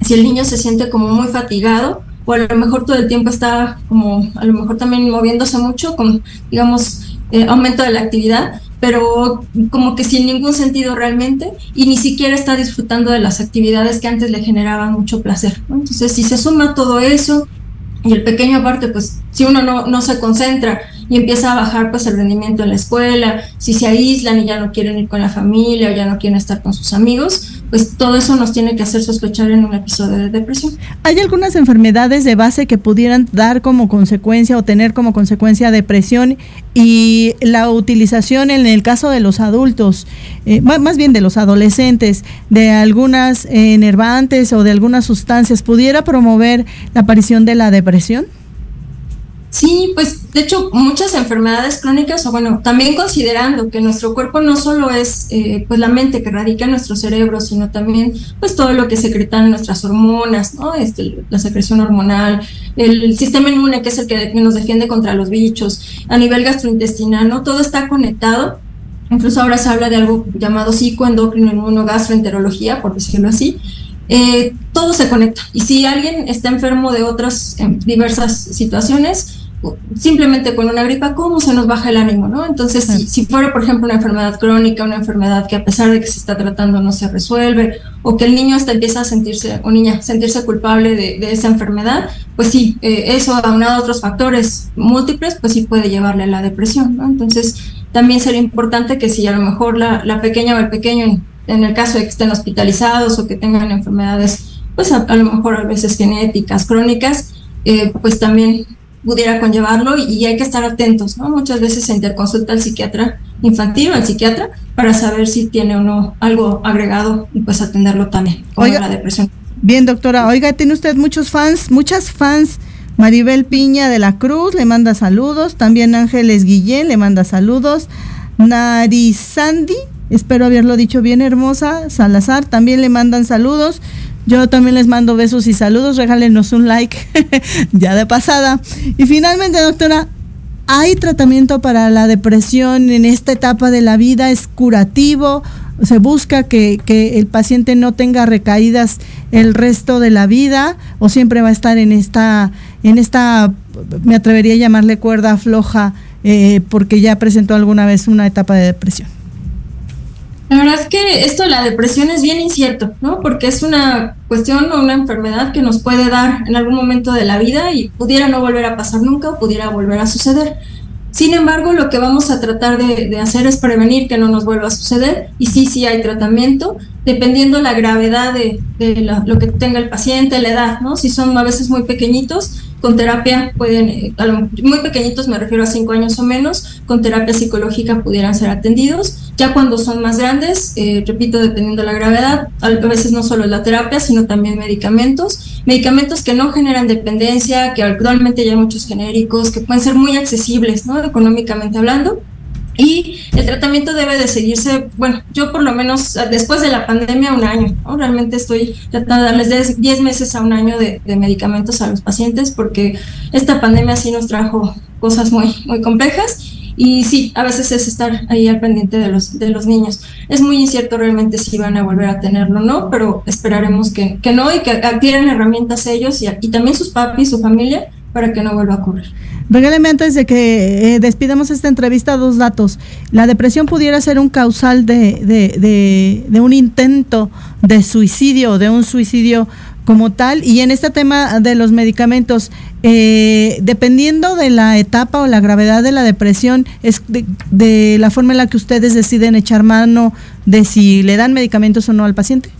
[SPEAKER 5] si el niño se siente como muy fatigado, o a lo mejor todo el tiempo está como, a lo mejor también moviéndose mucho, con, digamos, eh, aumento de la actividad, pero como que sin ningún sentido realmente, y ni siquiera está disfrutando de las actividades que antes le generaban mucho placer. Entonces, si se suma todo eso, y el pequeño aparte, pues si uno no, no, se concentra y empieza a bajar pues el rendimiento en la escuela, si se aíslan y ya no quieren ir con la familia o ya no quieren estar con sus amigos, pues todo eso nos tiene que hacer sospechar en un episodio de depresión.
[SPEAKER 1] ¿Hay algunas enfermedades de base que pudieran dar como consecuencia o tener como consecuencia depresión y la utilización en el caso de los adultos, eh, más bien de los adolescentes, de algunas enervantes o de algunas sustancias, pudiera promover la aparición de la depresión?
[SPEAKER 5] Sí, pues de hecho muchas enfermedades crónicas, o bueno, también considerando que nuestro cuerpo no solo es eh, pues la mente que radica en nuestro cerebro, sino también pues todo lo que secretan nuestras hormonas, ¿no? Este, la secreción hormonal, el sistema inmune que es el que nos defiende contra los bichos, a nivel gastrointestinal, ¿no? Todo está conectado. Incluso ahora se habla de algo llamado psicoendocrino inmunogastroenterología, por decirlo así, eh, todo se conecta. Y si alguien está enfermo de otras diversas situaciones, simplemente con una gripa, ¿cómo se nos baja el ánimo? ¿no? Entonces, si, fuera, por ejemplo, una enfermedad crónica, una enfermedad que a pesar de que se está tratando no se resuelve, o que el niño hasta empieza a sentirse, o niña, sentirse culpable de, esa enfermedad, pues sí, eh, eso aunado a otros factores múltiples, pues sí puede llevarle a la depresión. ¿no? Entonces, también sería importante que si a lo mejor la, la pequeña o el pequeño, en, el caso de que estén hospitalizados o que tengan enfermedades, pues a, lo mejor a veces genéticas, crónicas, eh, pues también pudiera conllevarlo y, hay que estar atentos, ¿no? Muchas veces se interconsulta al psiquiatra infantil o al psiquiatra para saber si tiene o no algo agregado y pues atenderlo también, con la depresión.
[SPEAKER 1] Bien, doctora. Oiga, tiene usted muchos fans, muchas fans. Maribel Piña de la Cruz le manda saludos. También Ángeles Guillén le manda saludos. Narizandi, espero haberlo dicho bien, hermosa. Salazar también le mandan saludos. Yo también les mando besos y saludos, regálenos un like [LAUGHS] ya de pasada. Y finalmente, doctora, ¿hay tratamiento para la depresión en esta etapa de la vida? ¿Es curativo? ¿Se busca que, el paciente no tenga recaídas el resto de la vida? ¿O siempre va a estar en esta, en esta me atrevería a llamarle cuerda floja, eh, porque ya presentó alguna vez una etapa de depresión?
[SPEAKER 5] La verdad es que esto de la depresión es bien incierto, ¿no? Porque es una cuestión o una enfermedad que nos puede dar en algún momento de la vida y pudiera no volver a pasar nunca o pudiera volver a suceder. Sin embargo, lo que vamos a tratar de, hacer es prevenir que no nos vuelva a suceder y sí, sí hay tratamiento, dependiendo la gravedad de, lo que tenga el paciente, la edad, ¿no? Si son a veces muy pequeñitos, con terapia pueden, eh, muy pequeñitos me refiero a cinco años o menos, con terapia psicológica pudieran ser atendidos. Ya cuando son más grandes, eh, repito, dependiendo la gravedad, a veces no solo la terapia, sino también medicamentos. Medicamentos que no generan dependencia, que actualmente ya hay muchos genéricos, que pueden ser muy accesibles, ¿no? Económicamente hablando y el tratamiento debe de seguirse, bueno, yo por lo menos después de la pandemia un año, Realmente estoy tratando de darles 10 meses a un año de, medicamentos a los pacientes porque esta pandemia sí nos trajo cosas muy, muy complejas y sí, a veces es estar ahí al pendiente de los, de los niños. Es muy incierto realmente si van a volver a tenerlo o no, pero esperaremos que, que no y que adquieran herramientas ellos y, y también sus papis, su familia, para que no vuelva a ocurrir.
[SPEAKER 1] Regáleme antes de que eh, despidamos esta entrevista dos datos. La depresión pudiera ser un causal de, de, de, un intento de suicidio, de un suicidio como tal. Y en este tema de los medicamentos, eh, dependiendo de la etapa o la gravedad de la depresión, es de, de la forma en la que ustedes deciden echar mano de si le dan medicamentos o no al paciente.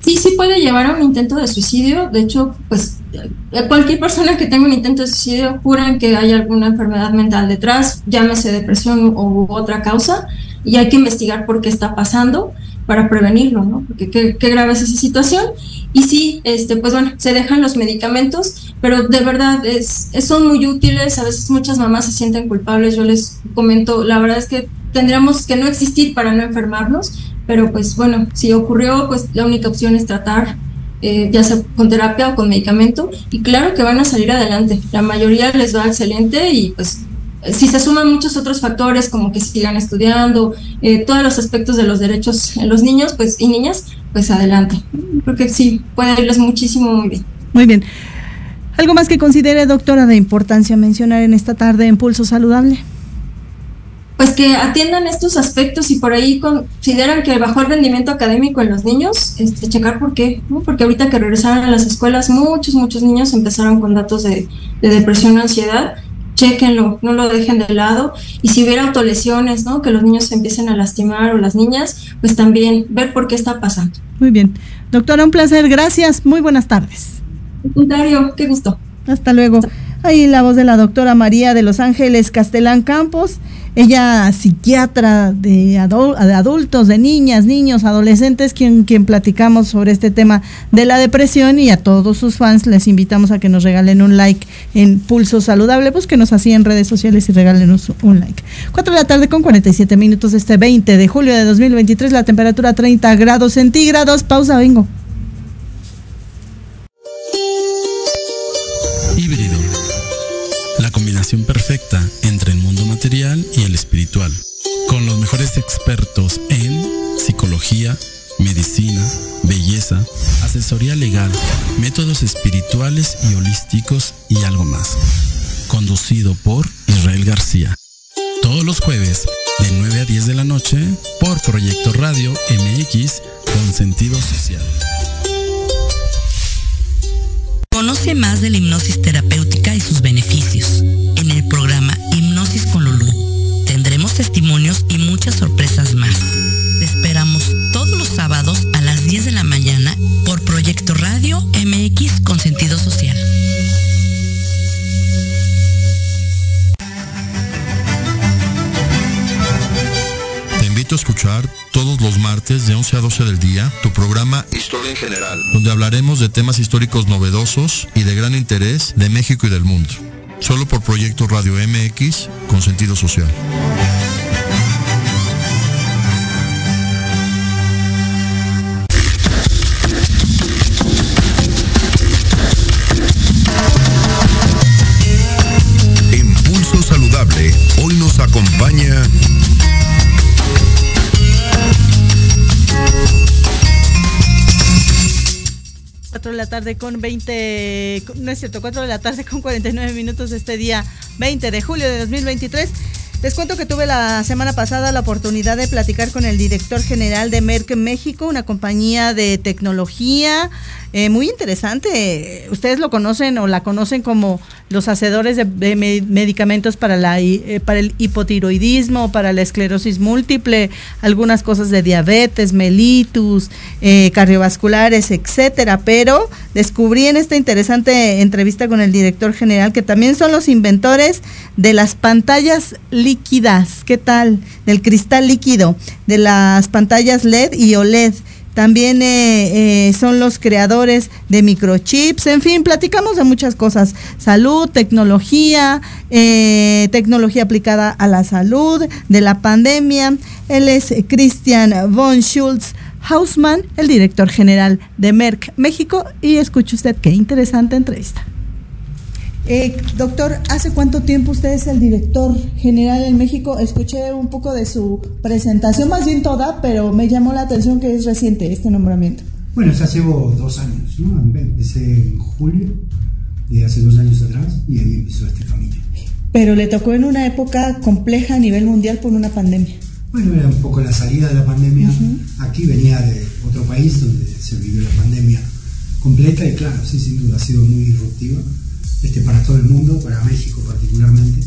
[SPEAKER 5] Sí, sí puede llevar a un intento de suicidio. De hecho, pues eh, cualquier persona que tenga un intento de suicidio juran que hay alguna enfermedad mental detrás, llámese depresión u otra causa, y hay que investigar por qué está pasando para prevenirlo, ¿no? Porque qué, qué grave es esa situación. Y sí, este, pues bueno, se dejan los medicamentos, pero de verdad es, son muy útiles. A veces muchas mamás se sienten culpables. Yo les comento, la verdad es que tendríamos que no existir para no enfermarnos pero pues bueno, si ocurrió, pues la única opción es tratar, eh, ya sea con terapia o con medicamento, y claro que van a salir adelante. La mayoría les va excelente y pues si se suman muchos otros factores como que sigan estudiando, eh, todos los aspectos de los derechos en los niños pues y niñas, pues adelante. Porque sí, puede irles muchísimo muy bien.
[SPEAKER 1] Muy bien. ¿Algo más que considere, doctora, de importancia mencionar en esta tarde en Pulso Saludable?
[SPEAKER 5] Pues que atiendan estos aspectos y por ahí consideran que bajó el rendimiento académico en los niños, este, checar por qué, porque ahorita que regresaron a las escuelas, muchos, muchos niños empezaron con datos de, depresión o ansiedad, chequenlo, no lo dejen de lado, y si hubiera autolesiones, ¿no? que los niños se empiecen a lastimar o las niñas, pues también ver por qué está pasando.
[SPEAKER 1] Muy bien. Doctora, un placer, gracias, muy buenas tardes.
[SPEAKER 5] Dario, qué gusto.
[SPEAKER 1] Hasta luego. Ahí la voz de la doctora María de Los Ángeles Castelán Campos. Ella, psiquiatra de, adultos, de niñas, niños, adolescentes, quien, quien platicamos sobre este tema de la depresión y a todos sus fans les invitamos a que nos regalen un like en Pulso Saludable, pues que nos así en redes sociales y regálenos un like. 4 de la tarde con 47 minutos este 20 de julio de 2023, la temperatura 30 grados centígrados. Pausa, vengo.
[SPEAKER 6] Híbrido. La combinación perfecta material y el espiritual, con los mejores expertos en psicología, medicina, belleza, asesoría legal, métodos espirituales y holísticos y algo más. Conducido por Israel García. Todos los jueves, de 9 a 10 de la noche, por Proyecto Radio MX con sentido social.
[SPEAKER 7] Conoce más de la hipnosis terapéutica y sus beneficios en el programa testimonios y muchas sorpresas más. Te esperamos todos los sábados a las 10 de la mañana por Proyecto Radio MX con sentido social.
[SPEAKER 8] a escuchar todos los martes de 11 a 12 del día tu programa Historia en General, donde hablaremos de temas históricos novedosos y de gran interés de México y del mundo. Solo por Proyecto Radio MX con sentido social.
[SPEAKER 1] 4 de la tarde con 20, no es cierto, 4 de la tarde con 49 minutos de este día 20 de julio de 2023. Les cuento que tuve la semana pasada la oportunidad de platicar con el director general de Merck México, una compañía de tecnología eh, muy interesante. Ustedes lo conocen o la conocen como los hacedores de, medicamentos para, la, eh, para el hipotiroidismo, para la esclerosis múltiple, algunas cosas de diabetes, mellitus, eh, cardiovasculares, etcétera. Pero descubrí en esta interesante entrevista con el director general que también son los inventores de las pantallas líquidas. ¿Qué tal? Del cristal líquido, de las pantallas LED y OLED también eh, eh, son los creadores de microchips, en fin, platicamos de muchas cosas, salud, tecnología, eh, tecnología aplicada a la salud, de la pandemia. Él es Christian von Schulz. Hausmann, el director general de Merck México, y escuche usted qué interesante entrevista. Eh, doctor, ¿hace cuánto tiempo usted es el director general en México? Escuché un poco de su presentación, más bien toda, pero me llamó la atención que es reciente este nombramiento.
[SPEAKER 9] Bueno, ya llevo dos años, ¿no? Empecé en julio de hace dos años atrás y ahí empezó este camino.
[SPEAKER 1] Pero le tocó en una época compleja a nivel mundial por una pandemia.
[SPEAKER 9] Bueno, era un poco la salida de la pandemia. Aquí venía de otro país donde se vivió la pandemia completa y claro, sí, sin duda ha sido muy disruptiva este, para todo el mundo, para México particularmente.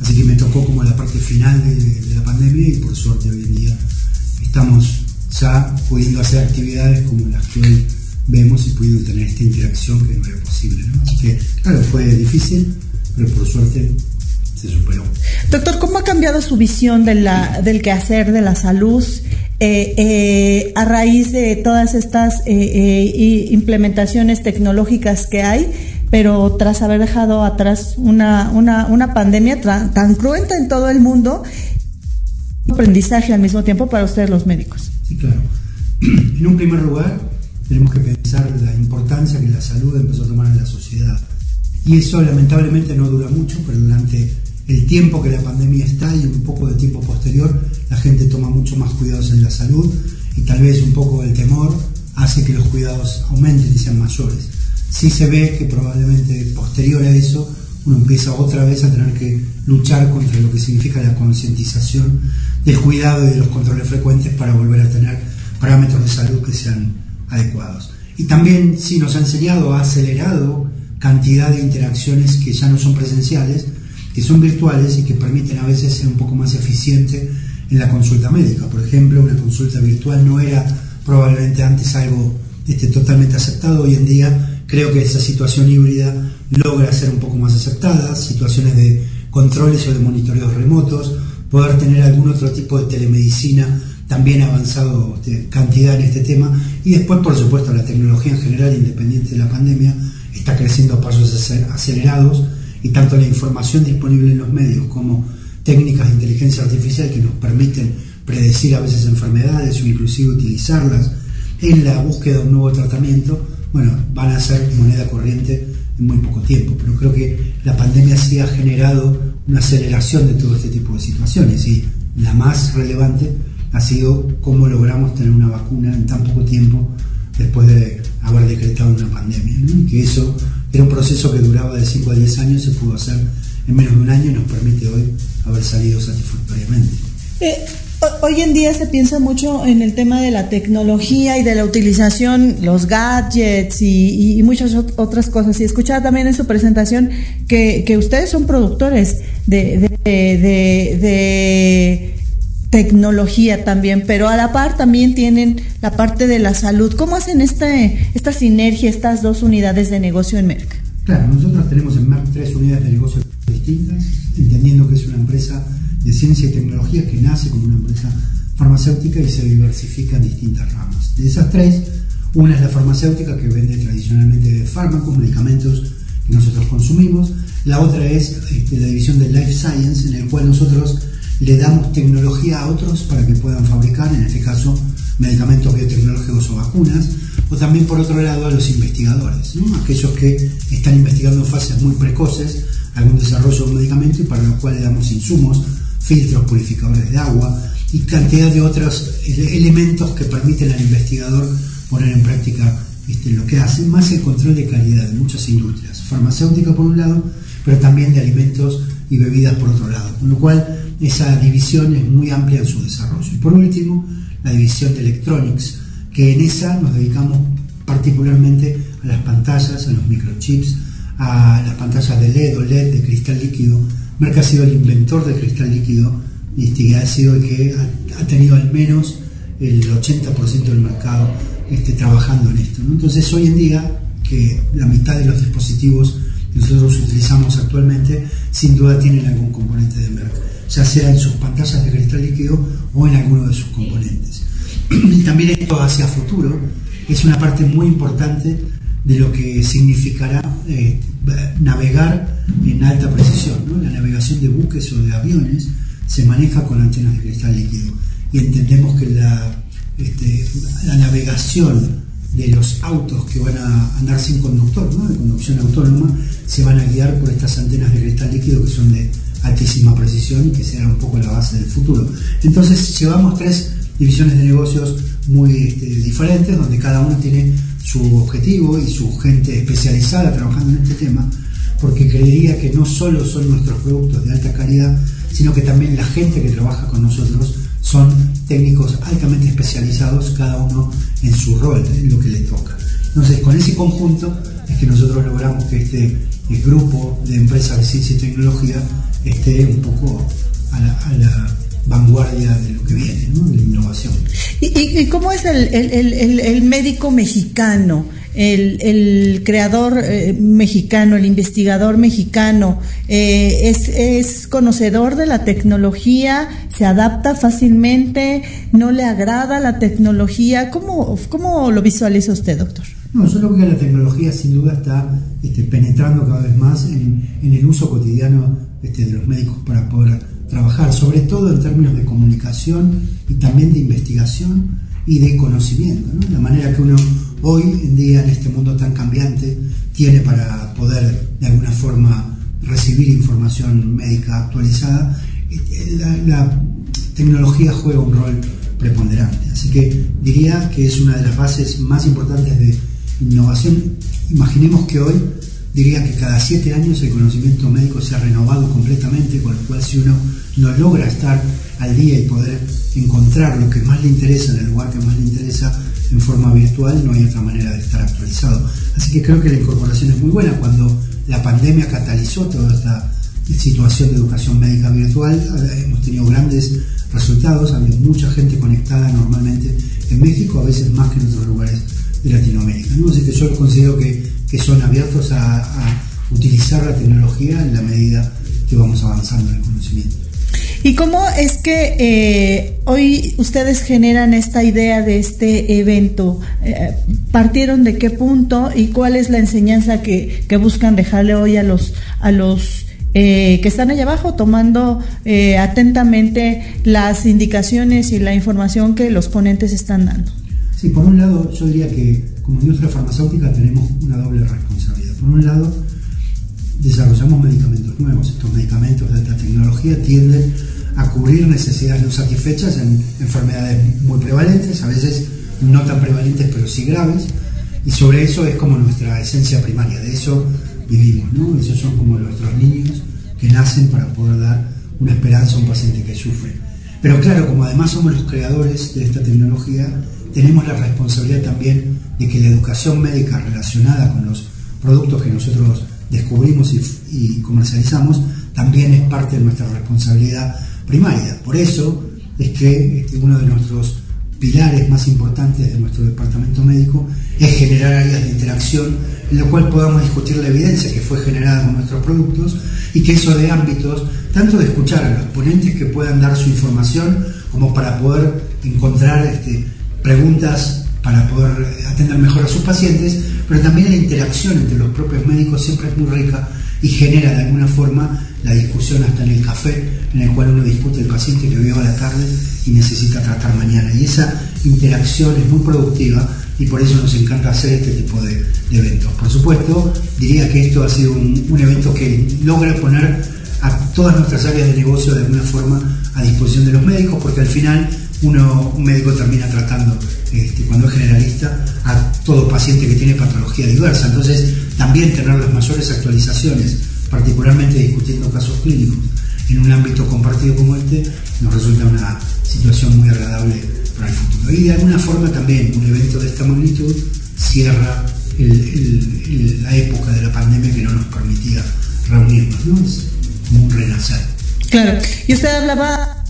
[SPEAKER 9] Así que me tocó como la parte final de, la pandemia y por suerte hoy en día estamos ya pudiendo hacer actividades como las que hoy vemos y pudiendo tener esta interacción que no era posible. Así que, claro, fue difícil, pero por suerte se superó.
[SPEAKER 1] Doctor, ¿cómo ha cambiado su visión de la, del quehacer de la salud eh, eh, a raíz de todas estas eh, implementaciones tecnológicas que hay? Pero tras haber dejado atrás una, una, una pandemia tan cruenta en todo el mundo, aprendizaje al mismo tiempo para ustedes los médicos.
[SPEAKER 9] Sí, claro. [CLEARS THROAT] En un primer lugar, tenemos que pensar la importancia que la salud empezó a tomar en la sociedad. Y eso lamentablemente no dura mucho, pero durante el tiempo que la pandemia está y un poco de tiempo posterior, la gente toma mucho más cuidados en la salud y tal vez un poco el temor hace que los cuidados aumenten y sean mayores sí se ve que probablemente posterior a eso uno empieza otra vez a tener que luchar contra lo que significa la concientización del cuidado y de los controles frecuentes para volver a tener parámetros de salud que sean adecuados. Y también sí nos ha enseñado, ha acelerado cantidad de interacciones que ya no son presenciales, que son virtuales y que permiten a veces ser un poco más eficiente en la consulta médica. Por ejemplo, una consulta virtual no era probablemente antes algo este, totalmente aceptado, hoy en día Creo que esa situación híbrida logra ser un poco más aceptada, situaciones de controles o de monitoreos remotos, poder tener algún otro tipo de telemedicina también avanzado de cantidad en este tema. Y después por supuesto la tecnología en general independiente de la pandemia está creciendo a pasos acelerados y tanto la información disponible en los medios como técnicas de inteligencia artificial que nos permiten predecir a veces enfermedades o inclusive utilizarlas en la búsqueda de un nuevo tratamiento bueno, van a ser moneda corriente en muy poco tiempo. Pero creo que la pandemia sí ha generado una aceleración de todo este tipo de situaciones y la más relevante ha sido cómo logramos tener una vacuna en tan poco tiempo después de haber decretado una pandemia. Y que eso era un proceso que duraba de 5 a 10 años, se pudo hacer en menos de un año y nos permite hoy haber salido satisfactoriamente.
[SPEAKER 1] Eh, Hoy en día se piensa mucho en el tema de la tecnología y de la utilización, los gadgets y, muchas otras cosas. Y escuchaba también en su presentación que, ustedes son productores de, tecnología también, pero a la par también tienen la parte de la salud. ¿Cómo hacen este, esta sinergia, estas dos unidades de negocio en Merck?
[SPEAKER 9] Claro, nosotros tenemos en Merck tres unidades de negocio distintas, entendiendo que es una empresa de ciencia y tecnología que nace como una empresa farmacéutica y se diversifica en distintas ramas. De esas tres, una es la farmacéutica que vende tradicionalmente fármacos, medicamentos que nosotros consumimos. La otra es este, la división de Life Science, en el cual nosotros le damos tecnología a otros para que puedan fabricar, en este caso, medicamentos biotecnológicos o vacunas, o también por otro lado a los investigadores, aquellos que están investigando en fases muy precoces algún desarrollo de un medicamento y para lo cual le damos insumos filtros, purificadores de agua y cantidad de otros elementos que permiten al investigador poner en práctica este, lo que hace, más el control de calidad de muchas industrias, farmacéutica por un lado, pero también de alimentos y bebidas por otro lado, con lo cual esa división es muy amplia en su desarrollo. Y por último, la división de electronics, que en esa nos dedicamos particularmente a las pantallas, a los microchips, a las pantallas de LED o LED de cristal líquido, Merck ha sido el inventor del cristal líquido y ha sido el que ha, tenido al menos el 80% del mercado este, trabajando en esto. Entonces hoy en día, que la mitad de los dispositivos que nosotros utilizamos actualmente sin duda tienen algún componente de Merck, ya sea en sus pantallas de cristal líquido o en alguno de sus componentes. [CLEARS THROAT] Y también esto hacia futuro es una parte muy importante de lo que significará eh, navegar en alta precisión. La navegación de buques o de aviones se maneja con antenas de cristal líquido y entendemos que la, este, la navegación de los autos que van a andar sin conductor, de conducción autónoma, se van a guiar por estas antenas de cristal líquido que son de altísima precisión y que será un poco la base del futuro. Entonces llevamos tres divisiones de negocios muy este, diferentes, donde cada uno tiene su objetivo y su gente especializada trabajando en este tema, porque creería que no solo son nuestros productos de alta calidad, sino que también la gente que trabaja con nosotros son técnicos altamente especializados, cada uno en su rol, en lo que le toca. Entonces, con ese conjunto es que nosotros logramos que este grupo de empresas de ciencia y tecnología esté un poco a la, vanguardia de lo que viene, ¿no? de la innovación.
[SPEAKER 1] ¿Y, cómo es el, médico mexicano? El, creador eh, mexicano, el investigador mexicano, eh, es, es, conocedor de la tecnología, se adapta fácilmente, no le agrada la tecnología. ¿Cómo, cómo lo visualiza usted, doctor?
[SPEAKER 9] No, yo creo que la tecnología sin duda está este, penetrando cada vez más en, el uso cotidiano este, de los médicos para poder trabajar, sobre todo en términos de comunicación y también de investigación y de conocimiento. La manera que uno hoy en día en este mundo tan cambiante tiene para poder de alguna forma recibir información médica actualizada, este, la tecnología juega un rol preponderante. Así que diría que es una de las bases más importantes de Innovación, imaginemos que hoy diría que cada siete años el conocimiento médico se ha renovado completamente, con lo cual si uno no logra estar al día y poder encontrar lo que más le interesa en el lugar que más le interesa en forma virtual, no hay otra manera de estar actualizado. Así que creo que la incorporación es muy buena. Cuando la pandemia catalizó toda esta situación de educación médica virtual, hemos tenido grandes resultados, hay mucha gente conectada normalmente en México, a veces más que en otros lugares de Latinoamérica. ¿no? Así que yo considero que, que son abiertos a, utilizar la tecnología en la medida que vamos avanzando en el conocimiento.
[SPEAKER 1] ¿Y cómo es que eh, hoy ustedes generan esta idea de este evento? Eh, ¿Partieron de qué punto y cuál es la enseñanza que, que buscan dejarle hoy a los, a los eh, que están allá abajo tomando atentamente las indicaciones y la información que los ponentes están dando?
[SPEAKER 9] Sí, por un lado yo diría que como industria farmacéutica tenemos una doble responsabilidad. Por un lado, desarrollamos medicamentos nuevos. Estos medicamentos de alta tecnología tienden a cubrir necesidades no satisfechas en enfermedades muy prevalentes, a veces no tan prevalentes pero sí graves, y sobre eso es como nuestra esencia primaria, de eso vivimos, ¿no? Esos son como nuestros niños que nacen para poder dar una esperanza a un paciente que sufre. Pero claro, como además somos los creadores de esta tecnología, tenemos la responsabilidad también de que la educación médica relacionada con los productos que nosotros descubrimos y, comercializamos también es parte de nuestra responsabilidad primaria. Por eso es que este, uno de nuestros pilares más importantes de nuestro departamento médico es generar áreas de interacción en lo cual podamos discutir la evidencia que fue generada con nuestros productos y que eso de ámbitos, tanto de escuchar a los ponentes que puedan dar su información como para poder encontrar este, preguntas para poder atender mejor a sus pacientes, pero también la interacción entre los propios médicos siempre es muy rica y genera de alguna forma la discusión hasta en el café, en el cual uno discute el paciente que vio a la tarde y necesita tratar mañana. Y esa interacción es muy productiva y por eso nos encanta hacer este tipo de, eventos. Por supuesto, diría que esto ha sido un, un evento que logra poner a todas nuestras áreas de negocio de alguna forma a disposición de los médicos, porque al final uno, un médico termina tratando, este, cuando es generalista, a todo paciente que tiene patología diversa. Entonces, también tener las mayores actualizaciones, particularmente discutiendo casos clínicos en un ámbito compartido como este, nos resulta una situación muy agradable para el futuro. Y de alguna forma también un evento de esta magnitud cierra la época de la pandemia que no nos permitía reunirnos, ¿no? Es como un renacer.
[SPEAKER 1] Claro. Y usted hablaba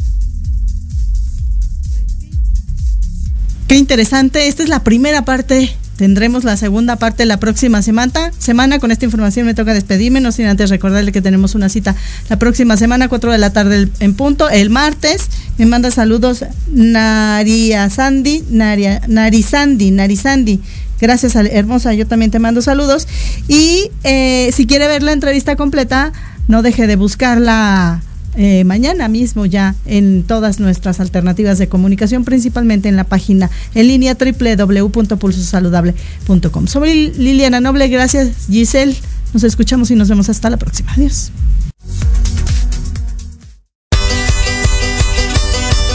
[SPEAKER 1] Qué interesante. Esta es la primera parte. Tendremos la segunda parte la próxima semana. Semana con esta información me toca despedirme, no sin antes recordarle que tenemos una cita la próxima semana, 4 de la tarde en punto, el martes. Me manda saludos Naria Sandy, Naria, Narizandi. Gracias, hermosa. Yo también te mando saludos. Y eh, si quiere ver la entrevista completa, no deje de buscarla eh, mañana mismo ya en todas nuestras alternativas de comunicación, principalmente en la página en línea www.pulsosaludable.com. Soy Liliana Noble, gracias Giselle, nos escuchamos y nos vemos hasta la próxima. Adiós.